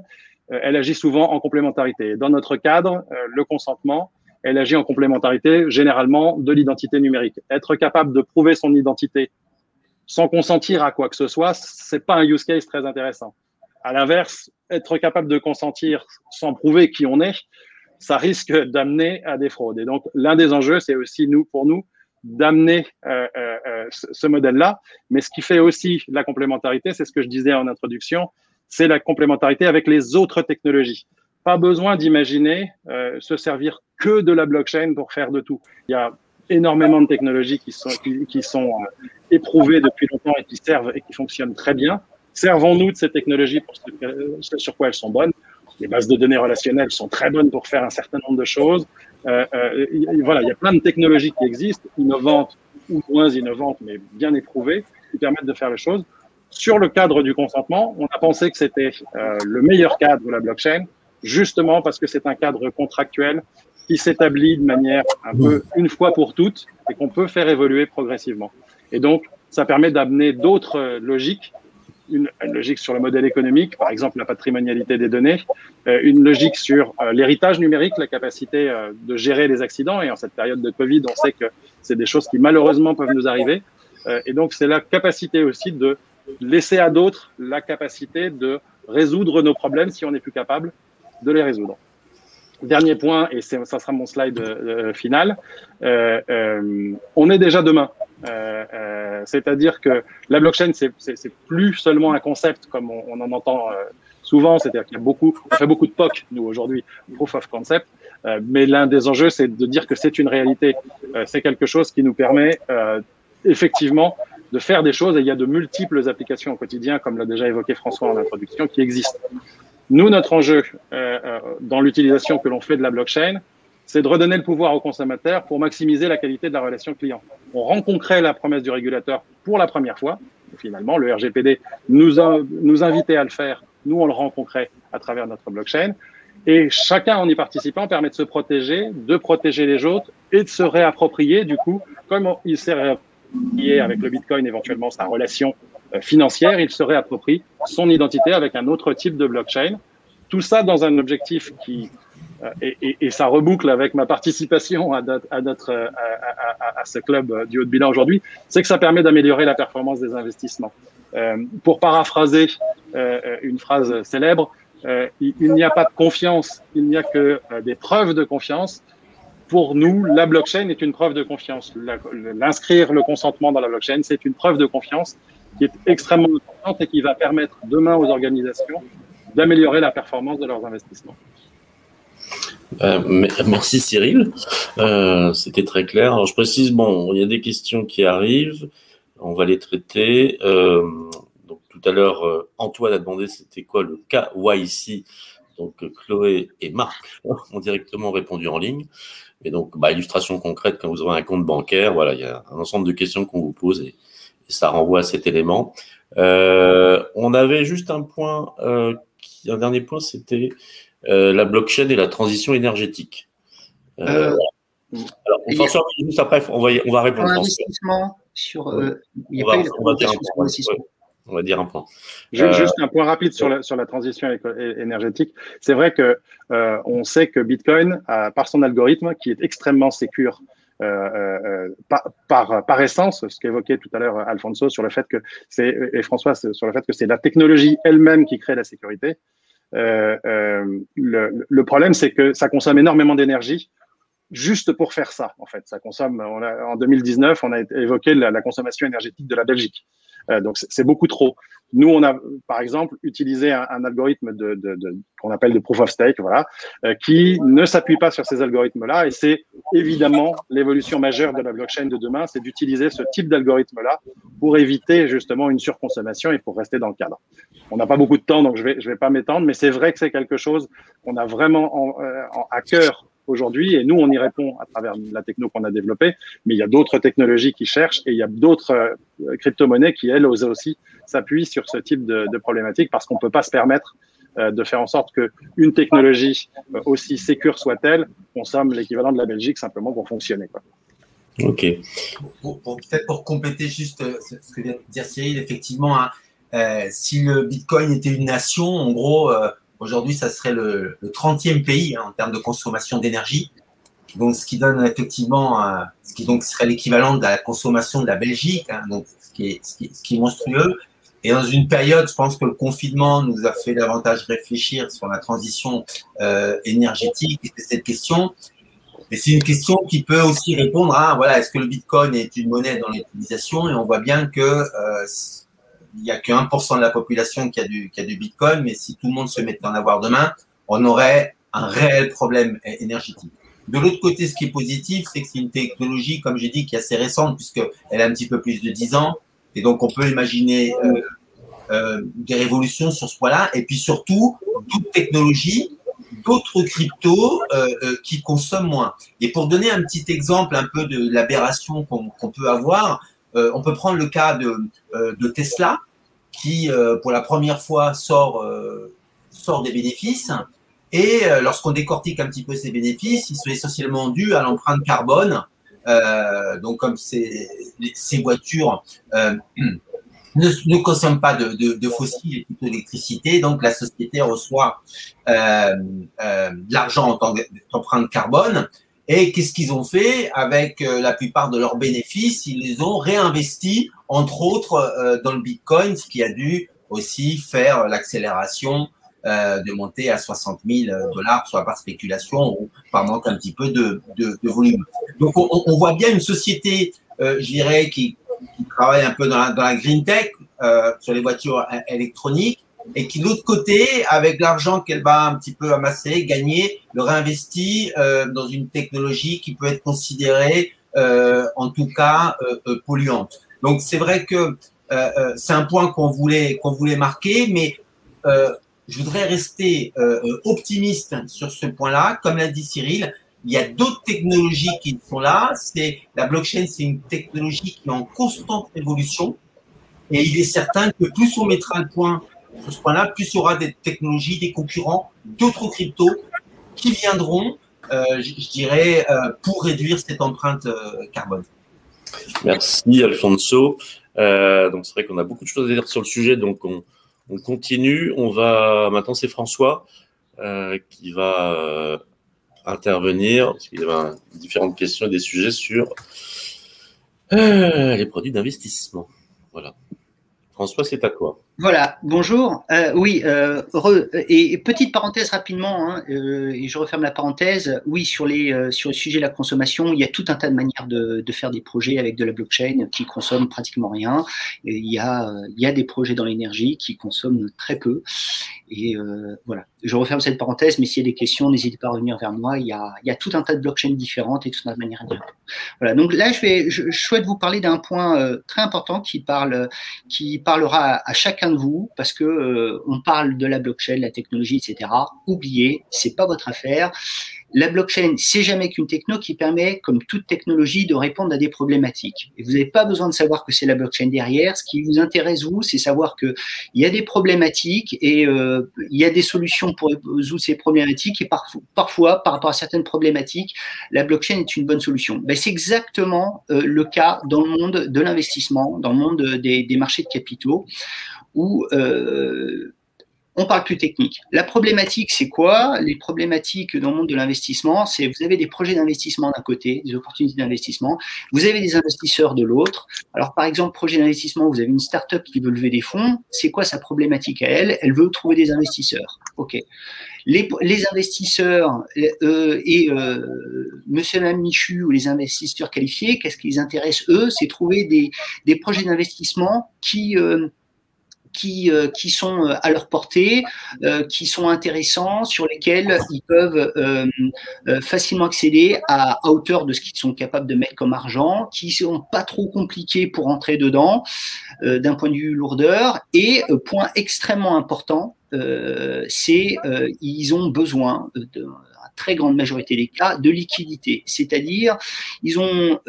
elle agit souvent en complémentarité. Dans notre cadre, le consentement, elle agit en complémentarité généralement de l'identité numérique. Être capable de prouver son identité sans consentir à quoi que ce soit, c'est pas un use case très intéressant. À l'inverse, être capable de consentir sans prouver qui on est, ça risque d'amener à des fraudes. Et donc, l'un des enjeux, c'est aussi nous, pour nous, d'amener euh, euh, euh ce modèle-là. Mais ce qui fait aussi la complémentarité, c'est ce que je disais en introduction, c'est la complémentarité avec les autres technologies. Pas besoin d'imaginer se servir que de la blockchain pour faire de tout. Il y a énormément de technologies qui sont, qui sont éprouvées depuis longtemps et qui servent et qui fonctionnent très bien. Servons-nous de ces technologies pour ce, sur quoi elles sont bonnes. Les bases de données relationnelles sont très bonnes pour faire un certain nombre de choses. Euh, euh, voilà, il y a plein de technologies qui existent, innovantes ou moins innovantes, mais bien éprouvées, qui permettent de faire les choses. Sur le cadre du consentement, on a pensé que c'était euh, le meilleur cadre de la blockchain, justement parce que c'est un cadre contractuel qui s'établit de manière un peu une fois pour toutes et qu'on peut faire évoluer progressivement. Et donc, ça permet d'amener d'autres logiques, une, logique sur le modèle économique, par exemple la patrimonialité des données, euh, une logique sur euh, l'héritage numérique, la capacité euh, de gérer les accidents. Et en cette période de Covid, on sait que c'est des choses qui malheureusement peuvent nous arriver. Et donc, c'est la capacité aussi de laisser à d'autres la capacité de résoudre nos problèmes si on n'est plus capable de les résoudre. Dernier point, et ça sera mon slide euh, final, euh, euh, on est déjà demain. Euh, euh, c'est-à-dire que la blockchain, c'est plus seulement un concept comme on, en entend souvent, c'est-à-dire qu'il y a beaucoup, on fait beaucoup de POC, nous, aujourd'hui, Proof of Concept, mais l'un des enjeux, c'est de dire que c'est une réalité. c'est quelque chose qui nous permet effectivement de faire des choses, et il y a de multiples applications au quotidien, comme l'a déjà évoqué François en introduction, qui existent. Nous, notre enjeu euh, euh, dans l'utilisation que l'on fait de la blockchain, c'est de redonner le pouvoir aux consommateurs pour maximiser la qualité de la relation client. On rencontrait la promesse du régulateur pour la première fois. Finalement, le RGPD nous, a, nous invitait à le faire. Nous, on le rencontrait à travers notre blockchain. Et chacun en y participant permet de se protéger, de protéger les autres et de se réapproprier, du coup, comme il s'est réapproprié avec le Bitcoin éventuellement sa relation financière, il se réapproprie son identité avec un autre type de blockchain. Tout ça dans un objectif qui et, et, ça reboucle avec ma participation à, notre, à, à, ce club du haut de bilan aujourd'hui, c'est que ça permet d'améliorer la performance des investissements. Euh, pour paraphraser euh, une phrase célèbre, euh, il n'y a pas de confiance, il n'y a que des preuves de confiance. Pour nous, la blockchain est une preuve de confiance. L'inscrire le consentement dans la blockchain, c'est une preuve de confiance qui est extrêmement importante et qui va permettre demain aux organisations d'améliorer la performance de leurs investissements. Euh, merci Cyril, euh, c'était très clair. Alors, je précise, bon, il y a des questions qui arrivent, on va les traiter. Euh, donc tout à l'heure, Antoine a demandé c'était quoi le KYC. Donc Chloé et Marc ont directement répondu en ligne. Et donc, bah, illustration concrète, quand vous aurez un compte bancaire, voilà, il y a un ensemble de questions qu'on vous pose ça renvoie à cet élément. Euh, on avait juste un point, qui, un dernier point, c'était euh, la blockchain et la transition énergétique. Euh, euh, alors, François, juste après, on va, on va répondre. investissement sur. il y a on, va, on, va dire un point, on va dire un point. Juste un point rapide sur la, sur la transition énergétique. C'est vrai que euh, on sait que Bitcoin, a, par son algorithme, qui est extrêmement sécure euh, euh, par, par, par, essence, ce qu'évoquait tout à l'heure Alfonso sur le fait que c'est et François sur le fait que c'est la technologie elle-même qui crée la sécurité. Euh, euh, le, le, problème, c'est que ça consomme énormément d'énergie juste pour faire ça. En fait, ça consomme. On a, en 2019, on a évoqué la, la consommation énergétique de la Belgique. Euh, donc c'est beaucoup trop. Nous, on a par exemple utilisé un, un algorithme de, de, de qu'on appelle de proof of stake, voilà, euh, qui ne s'appuie pas sur ces algorithmes-là. Et c'est évidemment l'évolution majeure de la blockchain de demain, c'est d'utiliser ce type d'algorithme-là pour éviter justement une surconsommation et pour rester dans le cadre. On n'a pas beaucoup de temps, donc je vais je vais pas m'étendre, mais c'est vrai que c'est quelque chose qu'on a vraiment en, euh, à cœur aujourd'hui. Et nous, on y répond à travers la techno qu'on a développée. Mais il y a d'autres technologies qui cherchent et il y a d'autres euh, crypto-monnaies qui, elles aussi, s'appuient sur ce type de, de problématique parce qu'on peut pas se permettre euh, de faire en sorte que une technologie euh, aussi sécure soit-elle consomme l'équivalent de la Belgique simplement pour fonctionner. Quoi. Ok. Pour, pour, Peut-être pour compléter juste ce que vient de dire Cyril, effectivement, hein, euh, si le Bitcoin était une nation, en gros, euh, Aujourd'hui, ça serait le, le 30e pays hein, en termes de consommation d'énergie. Donc, ce qui donne effectivement, euh, ce qui donc serait l'équivalent de la consommation de la Belgique, hein, donc ce qui, est, monstrueux. Et dans une période, je pense que le confinement nous a fait davantage réfléchir sur la transition euh, énergétique et cette question. Et c'est une question qui peut aussi répondre à, voilà, est-ce que le Bitcoin est une monnaie dans l'utilisation? Et on voit bien que euh, il n'y a que 1% de la population qui a, du, Bitcoin, mais si tout le monde se mettait en avoir demain, on aurait un réel problème énergétique. De l'autre côté, ce qui est positif, c'est que c'est une technologie, comme j'ai dit, qui est assez récente, puisqu'elle a un petit peu plus de 10 ans. Et donc, on peut imaginer euh, euh, des révolutions sur ce point-là. Et puis surtout, toute technologie, d'autres cryptos euh, qui consomment moins. Et pour donner un petit exemple un peu de l'aberration qu'on qu peut avoir, euh, on peut prendre le cas de, euh, Tesla, qui euh, pour la première fois sort, des bénéfices. Et lorsqu'on décortique un petit peu ces bénéfices, ils sont essentiellement dus à l'empreinte carbone. donc comme ces, voitures ne, ne, consomment pas de, fossiles et plutôt d'électricité, donc la société reçoit de l'argent en tant qu'empreinte carbone. Et qu'est-ce qu'ils ont fait avec euh, la plupart de leurs bénéfices? Ils les ont réinvestis, entre autres, euh, dans le Bitcoin, ce qui a dû aussi faire l'accélération euh, de monter à 60 000 dollars, soit par spéculation ou par manque un petit peu de, de, de volume. Donc, on, on, voit bien une société, je dirais, qui, qui, travaille un peu dans la, dans la green tech, sur les voitures électroniques, et qui, de l'autre côté, avec l'argent qu'elle va un petit peu amasser, gagner, le réinvestit euh, dans une technologie qui peut être considérée, euh, en tout cas, euh, euh polluante. Donc, c'est vrai que euh, euh, c'est un point qu'on voulait qu'on voulait marquer, mais je voudrais rester optimiste sur ce point-là. Comme l'a dit Cyril, il y a d'autres technologies qui sont là. C'est la blockchain, c'est une technologie qui est en constante évolution. Et il est certain que plus on mettra le point sur ce point-là, plus il y aura des technologies, des concurrents, d'autres cryptos qui viendront, euh, je, dirais, euh, pour réduire cette empreinte euh, carbone. Merci Alfonso. donc c'est vrai qu'on a beaucoup de choses à dire sur le sujet, donc on, continue. On va maintenant c'est François qui va intervenir parce qu'il y avait différentes questions et des sujets sur les produits d'investissement. Voilà. François, c'est à quoi Voilà, bonjour. Euh, oui, euh, et petite parenthèse rapidement, hein, euh, et je referme la parenthèse. Oui, sur, les, sur le sujet de la consommation, il y a tout un tas de manières de, de faire des projets avec de la blockchain qui consomment pratiquement rien. Il, y a, il y a des projets dans l'énergie qui consomment très peu. Et voilà, je referme cette parenthèse, mais s'il y a des questions, n'hésitez pas à revenir vers moi. Il y, a, il y a tout un tas de blockchains différentes et tout un tas de manières dire. Voilà, donc là, je, vais, je, souhaite vous parler d'un point très important qui parle, qui parlera à, chacun de vous parce que euh, on parle de la blockchain, la technologie, etc. Oubliez, c'est pas votre affaire. La blockchain, c'est jamais qu'une techno qui permet, comme toute technologie, de répondre à des problématiques. Et vous n'avez pas besoin de savoir que c'est la blockchain derrière. Ce qui vous intéresse, vous, c'est savoir qu'il y a des problématiques et euh, il y a des solutions pour résoudre ces problématiques. Et parfois, par rapport à certaines problématiques, la blockchain est une bonne solution. Ben, c'est exactement euh, le cas dans le monde de l'investissement, dans le monde des, des, marchés de capitaux, où euh, on parle plus technique. La problématique, c'est quoi? Les problématiques dans le monde de l'investissement, c'est vous avez des projets d'investissement d'un côté, des opportunités d'investissement, vous avez des investisseurs de l'autre. Alors, par exemple, projet d'investissement, vous avez une start-up qui veut lever des fonds. C'est quoi sa problématique à elle? Elle veut trouver des investisseurs. OK. Les, investisseurs euh, et euh, Monsieur Mme Michu ou les investisseurs qualifiés, qu'est-ce qui les intéresse eux? C'est trouver des, projets d'investissement qui euh, qui, euh, qui sont euh, à leur portée, euh, qui sont intéressants, sur lesquels ils peuvent facilement accéder à, hauteur de ce qu'ils sont capables de mettre comme argent, qui sont pas trop compliqués pour entrer dedans d'un point de vue lourdeur. Et point extrêmement important, c'est ils ont besoin de très grande majorité des cas, de liquidité. C'est-à-dire, ils ont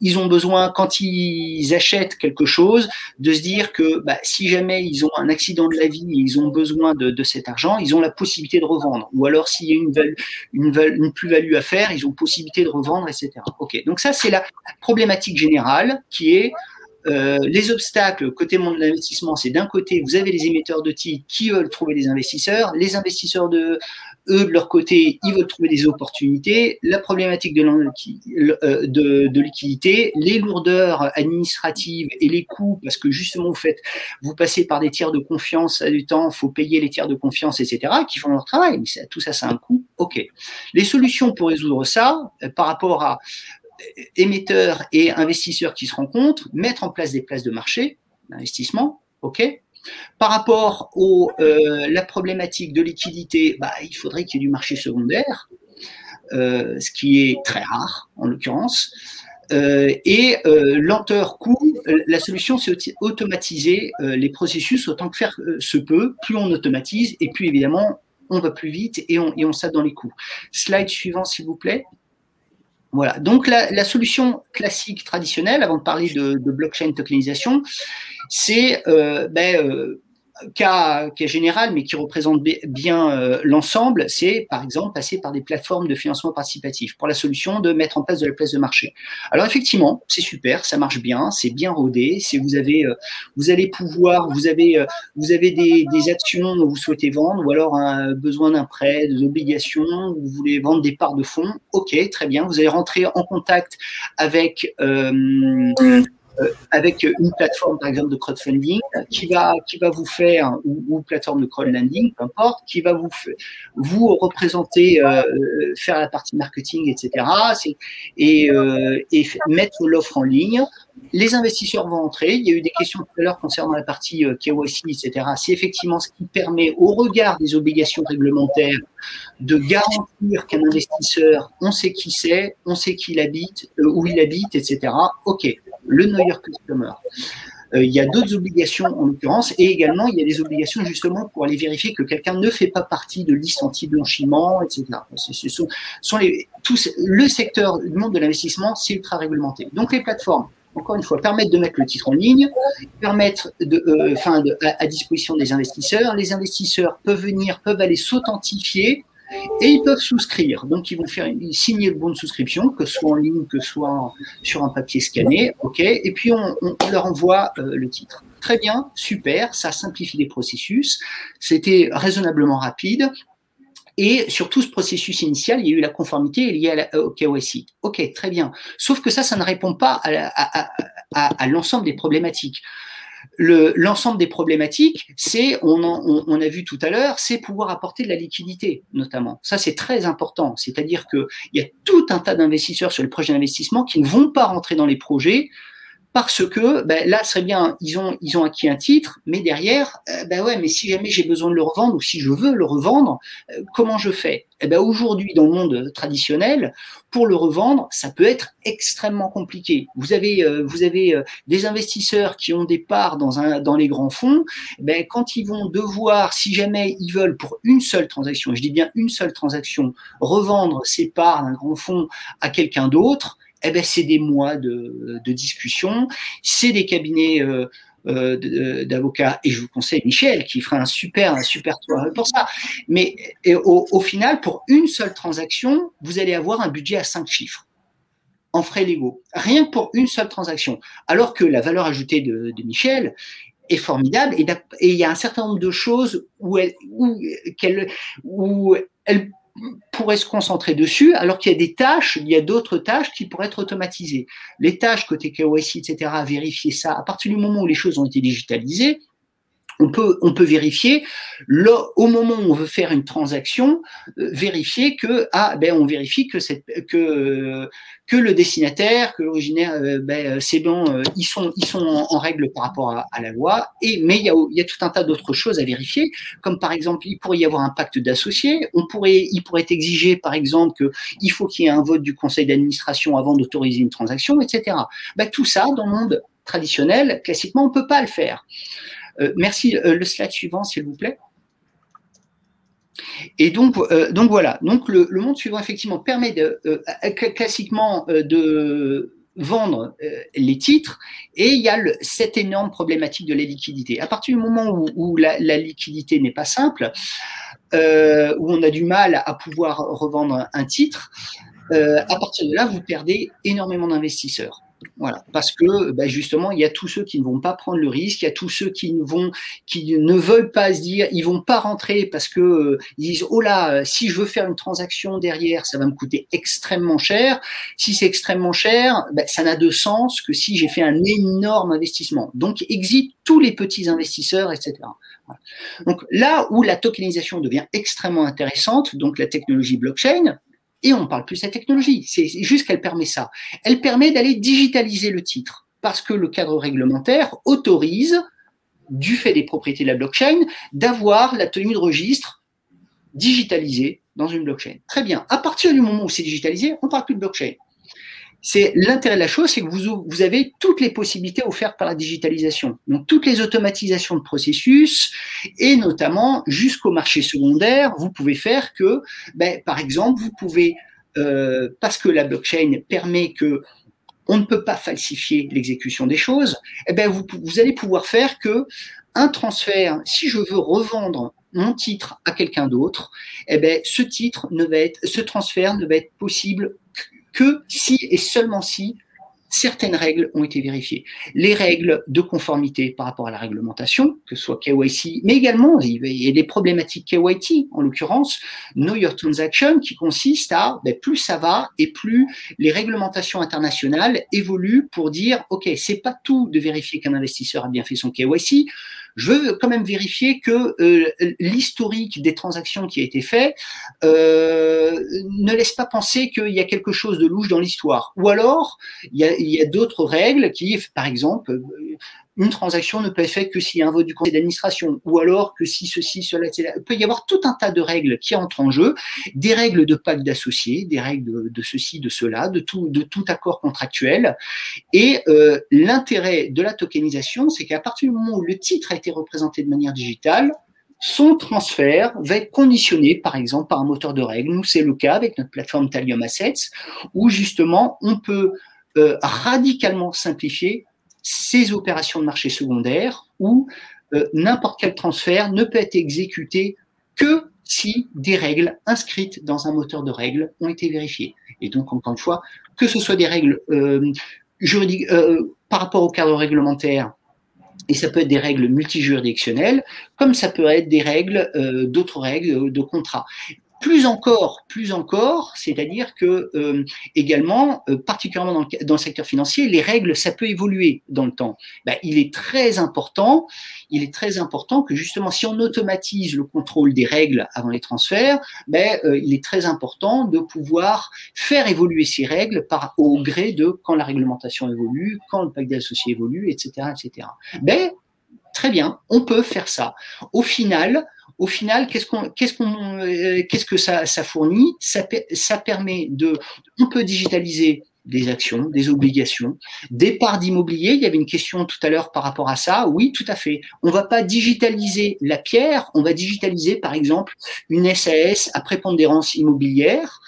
ils ont besoin, quand ils achètent quelque chose, de se dire que bah, si jamais ils ont un accident de la vie et ils ont besoin de, cet argent, ils ont la possibilité de revendre. Ou alors s'il y a une plus-value à faire, ils ont possibilité de revendre, etc. Ok, donc ça c'est la problématique générale qui est euh, les obstacles côté monde de l'investissement, c'est d'un côté, vous avez les émetteurs de titres qui veulent trouver des investisseurs, les investisseurs de eux de leur côté, ils veulent trouver des opportunités, la problématique de, euh, de, de liquidité, les lourdeurs administratives et les coûts, parce que justement vous faites, vous passez par des tiers de confiance à du temps, faut payer les tiers de confiance, etc., qui font leur travail, mais tout ça, c'est un coût. Ok. Les solutions pour résoudre ça, euh, par rapport à émetteurs et investisseurs qui se rencontrent, mettre en place des places de marché d'investissement, ok. Par rapport à euh, la problématique de liquidité, bah, il faudrait qu'il y ait du marché secondaire, euh, ce qui est très rare en l'occurrence. Euh, et lenteur coût, la solution c'est automatiser les processus autant que faire se peut. Plus on automatise et plus évidemment on va plus vite et on, et on dans les coûts. Slide suivant s'il vous plaît. Voilà. Donc la, solution classique traditionnelle, avant de parler de, de blockchain tokenisation, c'est euh, ben, euh, cas, cas général, mais qui représente bien euh, l'ensemble, c'est par exemple passer par des plateformes de financement participatif pour la solution de mettre en place de la place de marché. Alors effectivement, c'est super, ça marche bien, c'est bien rodé. Si vous avez, euh, vous allez pouvoir, vous avez, euh, vous avez des, des, actions que vous souhaitez vendre, ou alors un besoin d'un prêt, des obligations, vous voulez vendre des parts de fonds. Ok, très bien. Vous allez rentrer en contact avec euh, avec une plateforme, par exemple, de crowdfunding qui va, qui va vous faire, ou, ou plateforme de crowdlending, peu importe, qui va vous, vous représenter, euh, faire la partie marketing, etc. Et, euh, et mettre l'offre en ligne. Les investisseurs vont entrer. Il y a eu des questions tout à l'heure concernant la partie euh, KYC, etc. C'est effectivement ce qui permet, au regard des obligations réglementaires, de garantir qu'un investisseur, on sait qui c'est, on sait qui il habite, euh, où il habite, etc. OK, le Your Customer. Euh, il y a d'autres obligations en l'occurrence et également il y a des obligations justement pour aller vérifier que quelqu'un ne fait pas partie de liste anti-blanchiment, etc. Ce sont, tous, le secteur du monde de l'investissement, c'est ultra réglementé. Donc les plateformes, encore une fois, permettre de mettre le titre en ligne, permettre de, euh, à, disposition des investisseurs. Les investisseurs peuvent venir, peuvent aller s'authentifier et ils peuvent souscrire. Donc, ils vont faire signer le bon de souscription, que ce soit en ligne, que ce soit sur un papier scanné, ok. Et puis on, leur envoie euh, le titre. Très bien, super, ça simplifie les processus. C'était raisonnablement rapide. Et sur tout ce processus initial, il y a eu la conformité liée à la, au KYC. Ok, très bien. Sauf que ça, ça ne répond pas à l'ensemble des problématiques l'ensemble des problématiques, c'est, on, on, a vu tout à l'heure, c'est pouvoir apporter de la liquidité, notamment. Ça, c'est très important. C'est-à-dire qu'il y a tout un tas d'investisseurs sur les projets d'investissement qui ne vont pas rentrer dans les projets parce que ben, là, serait bien, ils ont, ils ont acquis un titre, mais derrière, euh, ben ouais, mais si jamais j'ai besoin de le revendre ou si je veux le revendre, euh, comment je fais? Eh ben aujourd'hui, dans le monde traditionnel, pour le revendre, ça peut être extrêmement compliqué. Vous avez, euh, vous avez des investisseurs qui ont des parts dans, un, dans les grands fonds. Ben, quand ils vont devoir, si jamais ils veulent pour une seule transaction, je dis bien une seule transaction, revendre ces parts d'un grand fonds à quelqu'un d'autre, eh ben, c'est des mois de, de discussion, c'est des cabinets euh, euh, d'avocats, et je vous conseille Michel qui fera un super, un super tour pour ça. Mais au, final, pour une seule transaction, vous allez avoir un budget à cinq chiffres. En frais légaux, rien que pour une seule transaction. Alors que la valeur ajoutée de, Michel est formidable. Et, il y a un certain nombre de choses où elle, où, où elle pourrait se concentrer dessus, alors qu'il y a des tâches, il y a d'autres tâches qui pourraient être automatisées. Les tâches côté KYC, etc., vérifier ça, à partir du moment où les choses ont été digitalisées, on peut, vérifier au moment où on veut faire une transaction, euh, vérifier que ah ben on vérifie que le destinataire, que l'originaire, euh, ben, euh, c'est bon, ils sont en, règle par rapport à, la loi. Mais il y a tout un tas d'autres choses à vérifier, comme par exemple il pourrait y avoir un pacte d'associés. On pourrait il pourrait exiger par exemple que il faut qu'il y ait un vote du conseil d'administration avant d'autoriser une transaction, etc. Ben, tout ça dans le monde traditionnel, classiquement, on peut pas le faire. Euh, merci. Euh, le slide suivant, s'il vous plaît. Et donc, euh, voilà. Donc le, monde suivant effectivement permet classiquement de vendre les titres et il y a cette énorme problématique de la liquidité. À partir du moment où, la, liquidité n'est pas simple, où on a du mal à pouvoir revendre un titre, à partir de là, vous perdez énormément d'investisseurs. Voilà, parce que bah, justement, il y a tous ceux qui ne vont pas prendre le risque, il y a tous ceux qui ne vont, qui ne veulent pas se dire, ils vont pas rentrer parce que euh, ils disent oh là, si je veux faire une transaction derrière, ça va me coûter extrêmement cher. Si c'est extrêmement cher, bah, ça n'a de sens que si j'ai fait un énorme investissement. Donc exit tous les petits investisseurs, etc. Donc là où la tokenisation devient extrêmement intéressante, donc la technologie blockchain, et on ne parle plus de cette technologie, c'est juste qu'elle permet ça. Elle permet d'aller digitaliser le titre, parce que le cadre réglementaire autorise, du fait des propriétés de la blockchain, d'avoir la tenue de registre digitalisée dans une blockchain. Très bien. À partir du moment où c'est digitalisé, on ne parle plus de blockchain. C'est l'intérêt de la chose, c'est que vous, vous avez toutes les possibilités offertes par la digitalisation. Donc toutes les automatisations de processus et notamment jusqu'au marché secondaire, vous pouvez faire que, ben, par exemple, vous pouvez euh, parce que la blockchain permet que on ne peut pas falsifier l'exécution des choses, eh ben vous, allez pouvoir faire que un transfert, si je veux revendre mon titre à quelqu'un d'autre, eh ben ce titre ne va être, ce transfert ne va être possible que si et seulement si certaines règles ont été vérifiées. Les règles de conformité par rapport à la réglementation, que ce soit KYC, mais également il y a des problématiques KYT, en l'occurrence Know Your Transaction, qui consiste à ben, plus ça va et plus les réglementations internationales évoluent pour dire ok c'est pas tout de vérifier qu'un investisseur a bien fait son KYC, je veux quand même vérifier que euh, l'historique des transactions qui a été fait euh, ne laisse pas penser qu'il y a quelque chose de louche dans l'histoire. Ou alors, il y a, il y a d'autres règles qui, par exemple, une transaction ne peut être faite que s'il y a un vote du conseil d'administration, ou alors que si ceci, cela, etc. Il peut y avoir tout un tas de règles qui entrent en jeu, des règles de pacte d'associés, des règles de, ceci, de cela, de tout, de tout accord contractuel. Et euh, l'intérêt de la tokenisation, c'est qu'à partir du moment où le titre a été représenté de manière digitale, son transfert va être conditionné, par exemple, par un moteur de règles. Nous, c'est le cas avec notre plateforme Talium Assets, où justement, on peut euh, radicalement simplifier ces opérations de marché secondaire où euh, n'importe quel transfert ne peut être exécuté que si des règles inscrites dans un moteur de règles ont été vérifiées. Et donc, encore une fois, que ce soit des règles euh, juridiques euh, par rapport au cadre réglementaire, et ça peut être des règles multijuridictionnelles, comme ça peut être des règles, d'autres règles de contrat. Plus encore, plus encore, c'est-à-dire que euh, également, euh, particulièrement dans le, dans le, secteur financier, les règles, ça peut évoluer dans le temps. Ben, il est très important, il est très important que justement, si on automatise le contrôle des règles avant les transferts, ben, euh, il est très important de pouvoir faire évoluer ces règles par au gré de quand la réglementation évolue, quand le pacte d'associés évolue, etc., etc. Ben, très bien, on peut faire ça. Au final, au final, qu'est-ce qu'on, qu'est-ce qu'on, euh, qu'est-ce que ça, fournit? Ça, ça permet de, on peut digitaliser des actions, des obligations, des parts d'immobilier. Il y avait une question tout à l'heure par rapport à ça. Oui, tout à fait. On va pas digitaliser la pierre, on va digitaliser par exemple une SAS à prépondérance immobilière.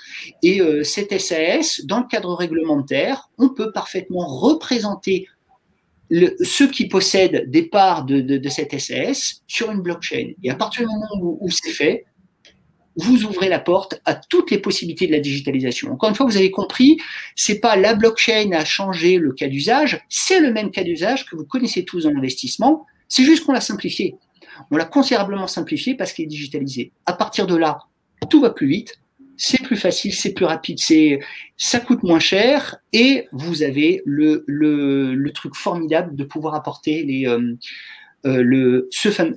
Et euh, cette SAS, dans le cadre réglementaire, on peut parfaitement représenter ceux qui possèdent des parts de, cette SAS sur une blockchain. Et à partir du moment où, c'est fait, vous ouvrez la porte à toutes les possibilités de la digitalisation. Encore une fois, vous avez compris, c'est pas la blockchain a changé le cas d'usage, c'est le même cas d'usage que vous connaissez tous en investissement, c'est juste qu'on l'a simplifié. On l'a considérablement simplifié parce qu'il est digitalisé. À partir de là, tout va plus vite, c'est plus facile, c'est plus rapide, c'est ça coûte moins cher et vous avez le, le, truc formidable de pouvoir apporter les, euh, euh, le,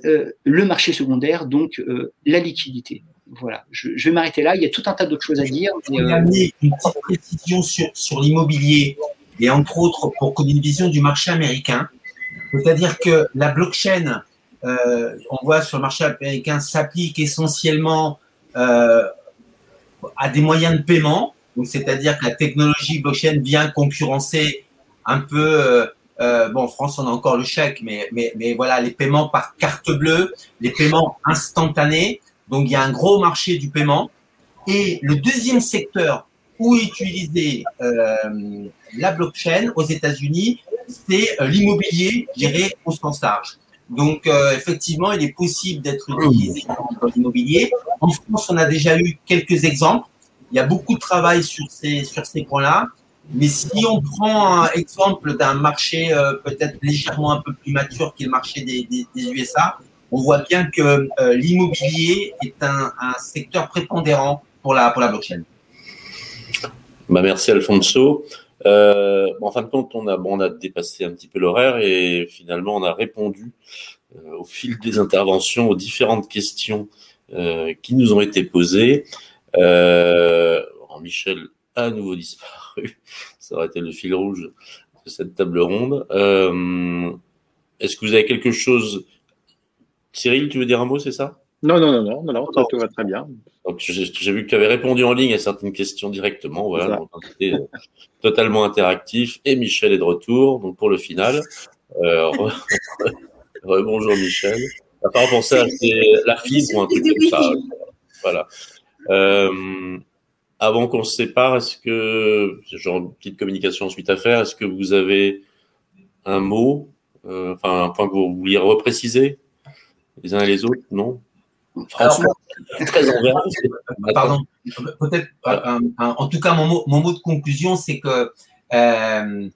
euh, le marché secondaire, donc la liquidité. Voilà, je, vais m'arrêter là. Il y a tout un tas d'autres choses à dire. Je vais amener une petite précision sur, sur l'immobilier et entre autres pour ait une vision du marché américain. C'est-à-dire que la blockchain, on voit sur le marché américain, s'applique essentiellement à des moyens de paiement. C'est-à-dire que la technologie blockchain vient concurrencer un peu, euh, euh, bon, en France, on a encore le chèque, mais, mais, voilà, les paiements par carte bleue, les paiements instantanés. Donc, il y a un gros marché du paiement. Et le deuxième secteur où utiliser euh, la blockchain aux États-Unis, c'est l'immobilier géré au sens large. Donc, euh, effectivement, il est possible d'être utilisé dans l'immobilier. En France, on a déjà eu quelques exemples. Il y a beaucoup de travail sur ces, sur ces points-là. Mais si on prend un exemple d'un marché euh, peut-être légèrement un peu plus mature qui est le marché des, des, des USA, on voit bien que euh, l'immobilier est un, un, secteur prépondérant pour la, pour la blockchain. Bah merci Alfonso. Euh, en fin de compte, on a, bon, on a dépassé un petit peu l'horaire et finalement, on a répondu euh, au fil des interventions aux différentes questions euh, qui nous ont été posées. Euh, Michel a à nouveau disparu. Ça aurait été le fil rouge de cette table ronde. Euh, Est-ce que vous avez quelque chose? Cyril, tu veux dire un mot, c'est ça? Non, non, non, non, non, non, tout va très bien. Donc, j'ai vu que tu avais répondu en ligne à certaines questions directement. Voilà, c'était euh, totalement interactif. Et Michel est de retour, donc pour le final. Euh, bonjour Michel. T'as pas pensé à la fibre ou un truc comme ça. Voilà. Euh, avant qu'on se sépare, est-ce que, genre une petite communication ensuite à faire, est-ce que vous avez un mot, euh, enfin un point que vous vouliez repréciser les uns et les autres Non? Franchement, très envers. Pardon. Peut-être. Euh, en tout cas, mon mot, mon mot de conclusion, c'est que euh,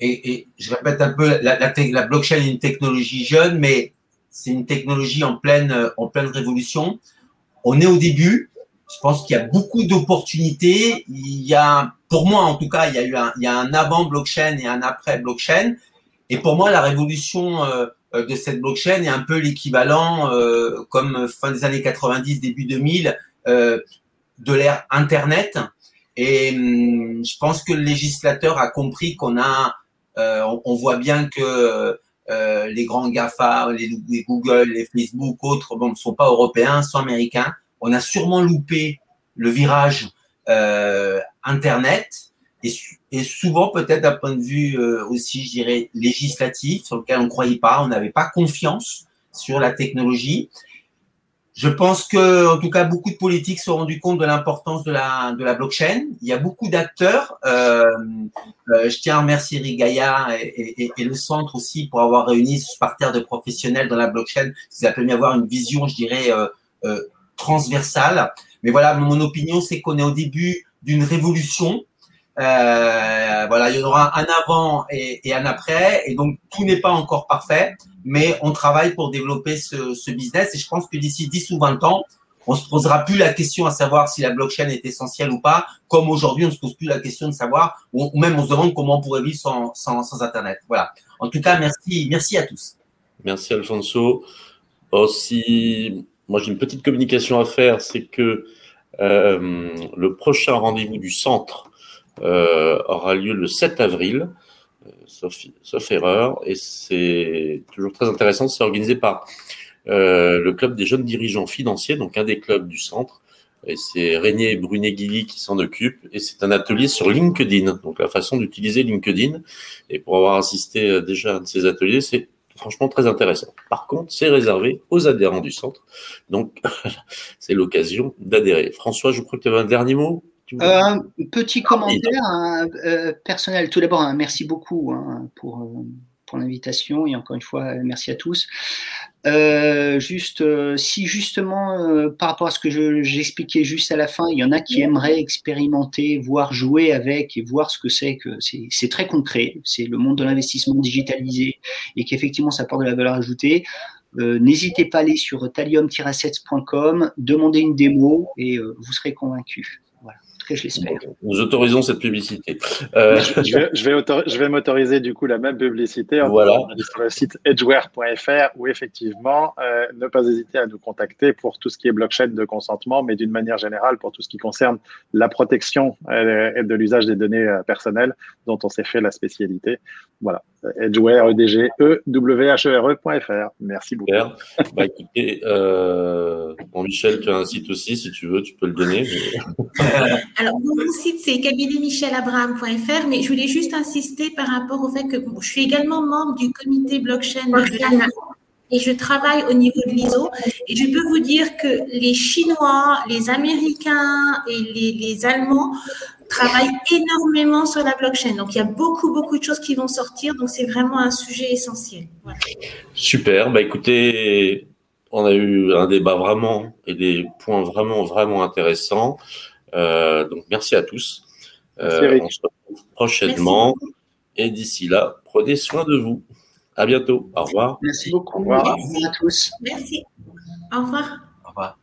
et, et, je répète un peu, la, la, la, blockchain est une technologie jeune, mais c'est une technologie en pleine, en pleine révolution. On est au début. Je pense qu'il y a beaucoup d'opportunités. Il y a, pour moi en tout cas, il y a eu un, il y a un avant blockchain et un après blockchain. Et pour moi, la révolution euh, euh, de cette blockchain est un peu l'équivalent, euh, comme fin des années 90, début 2000, euh, de l'ère Internet. Et hum, je pense que le législateur a compris qu'on a, on, on, voit bien que les grands GAFA, les, Google, les Facebook, autres, bon, ne sont pas européens, sont américains. On a sûrement loupé le virage Internet et, et souvent peut-être d'un point de vue euh, aussi, je dirais, législatif, sur lequel on ne croyait pas, on n'avait pas confiance sur la technologie. Je pense que, en tout cas, beaucoup de politiques se sont rendus compte de l'importance de la, blockchain. Il y a beaucoup d'acteurs. Euh, euh, je tiens à remercier Gaillard et, le centre aussi pour avoir réuni ce parterre de professionnels dans la blockchain. Ça a permis d'avoir une vision, je dirais, transversale. Mais voilà, mon opinion, c'est qu'on est au début d'une révolution. Euh, voilà, il y aura un avant et, un après, et donc tout n'est pas encore parfait, mais on travaille pour développer ce, ce business. Et je pense que d'ici 10 ou 20 ans, on se posera plus la question à savoir si la blockchain est essentielle ou pas, comme aujourd'hui on se pose plus la question de savoir, ou, même on se demande comment on pourrait vivre sans, sans, sans Internet. Voilà. En tout cas, merci, merci à tous. Merci Alfonso. Aussi, moi j'ai une petite communication à faire, c'est que euh, le prochain rendez-vous du centre aura lieu le 7 avril, euh, sauf, sauf erreur, et c'est toujours très intéressant. C'est organisé par euh, le club des jeunes dirigeants financiers, donc un des clubs du centre. Et c'est Régnier Brunet-Guilly qui s'en occupe. Et c'est un atelier sur LinkedIn, donc la façon d'utiliser LinkedIn. Et pour avoir assisté euh, déjà à un de ces ateliers, c'est franchement très intéressant. Par contre, c'est réservé aux adhérents du centre. Donc, c'est l'occasion d'adhérer. François, je crois que tu avais un dernier mot? Un petit commentaire hein, euh, personnel. Tout d'abord, hein, merci beaucoup hein, pour, pour l'invitation et encore une fois, merci à tous. Euh, juste, euh, si justement, euh, par rapport à ce que j'expliquais juste à la fin, il y en a qui aimeraient expérimenter, voir jouer avec et voir ce que c'est que c'est très concret, c'est le monde de l'investissement digitalisé et qu'effectivement ça apporte de la valeur ajoutée. N'hésitez pas à aller sur talium-assets.com, demandez une démo et vous serez convaincu je l'espère. Nous autorisons cette publicité. Euh, je, vais, je, vais m'autoriser du coup la même publicité en voilà. sur le site edgeware.fr où effectivement, euh, ne pas hésiter à nous contacter pour tout ce qui est blockchain de consentement, mais d'une manière générale pour tout ce qui concerne la protection euh, et de l'usage des données personnelles dont on s'est fait la spécialité. Voilà. Edgeware, EDG, E, E, E.fr. Merci beaucoup. Bah, écoutez, bon, Michel, tu as un site aussi, si tu veux, tu peux le donner. Alors, mon site, c'est cabinetmichelabraham.fr, mais je voulais juste insister par rapport au fait que je suis également membre du comité blockchain et je travaille au niveau de l'ISO. Et je peux vous dire que les Chinois, les Américains et les, Allemands travaillent énormément sur la blockchain. Donc, il y a beaucoup, beaucoup de choses qui vont sortir. Donc, c'est vraiment un sujet essentiel. Super. Bah, écoutez, on a eu un débat vraiment et des points vraiment, vraiment intéressants. Euh, donc merci à tous. Euh, on se retrouve prochainement. Et d'ici là, prenez soin de vous. À bientôt. Au revoir. Merci beaucoup. Au revoir. Merci à tous. Merci. Au revoir. Au revoir.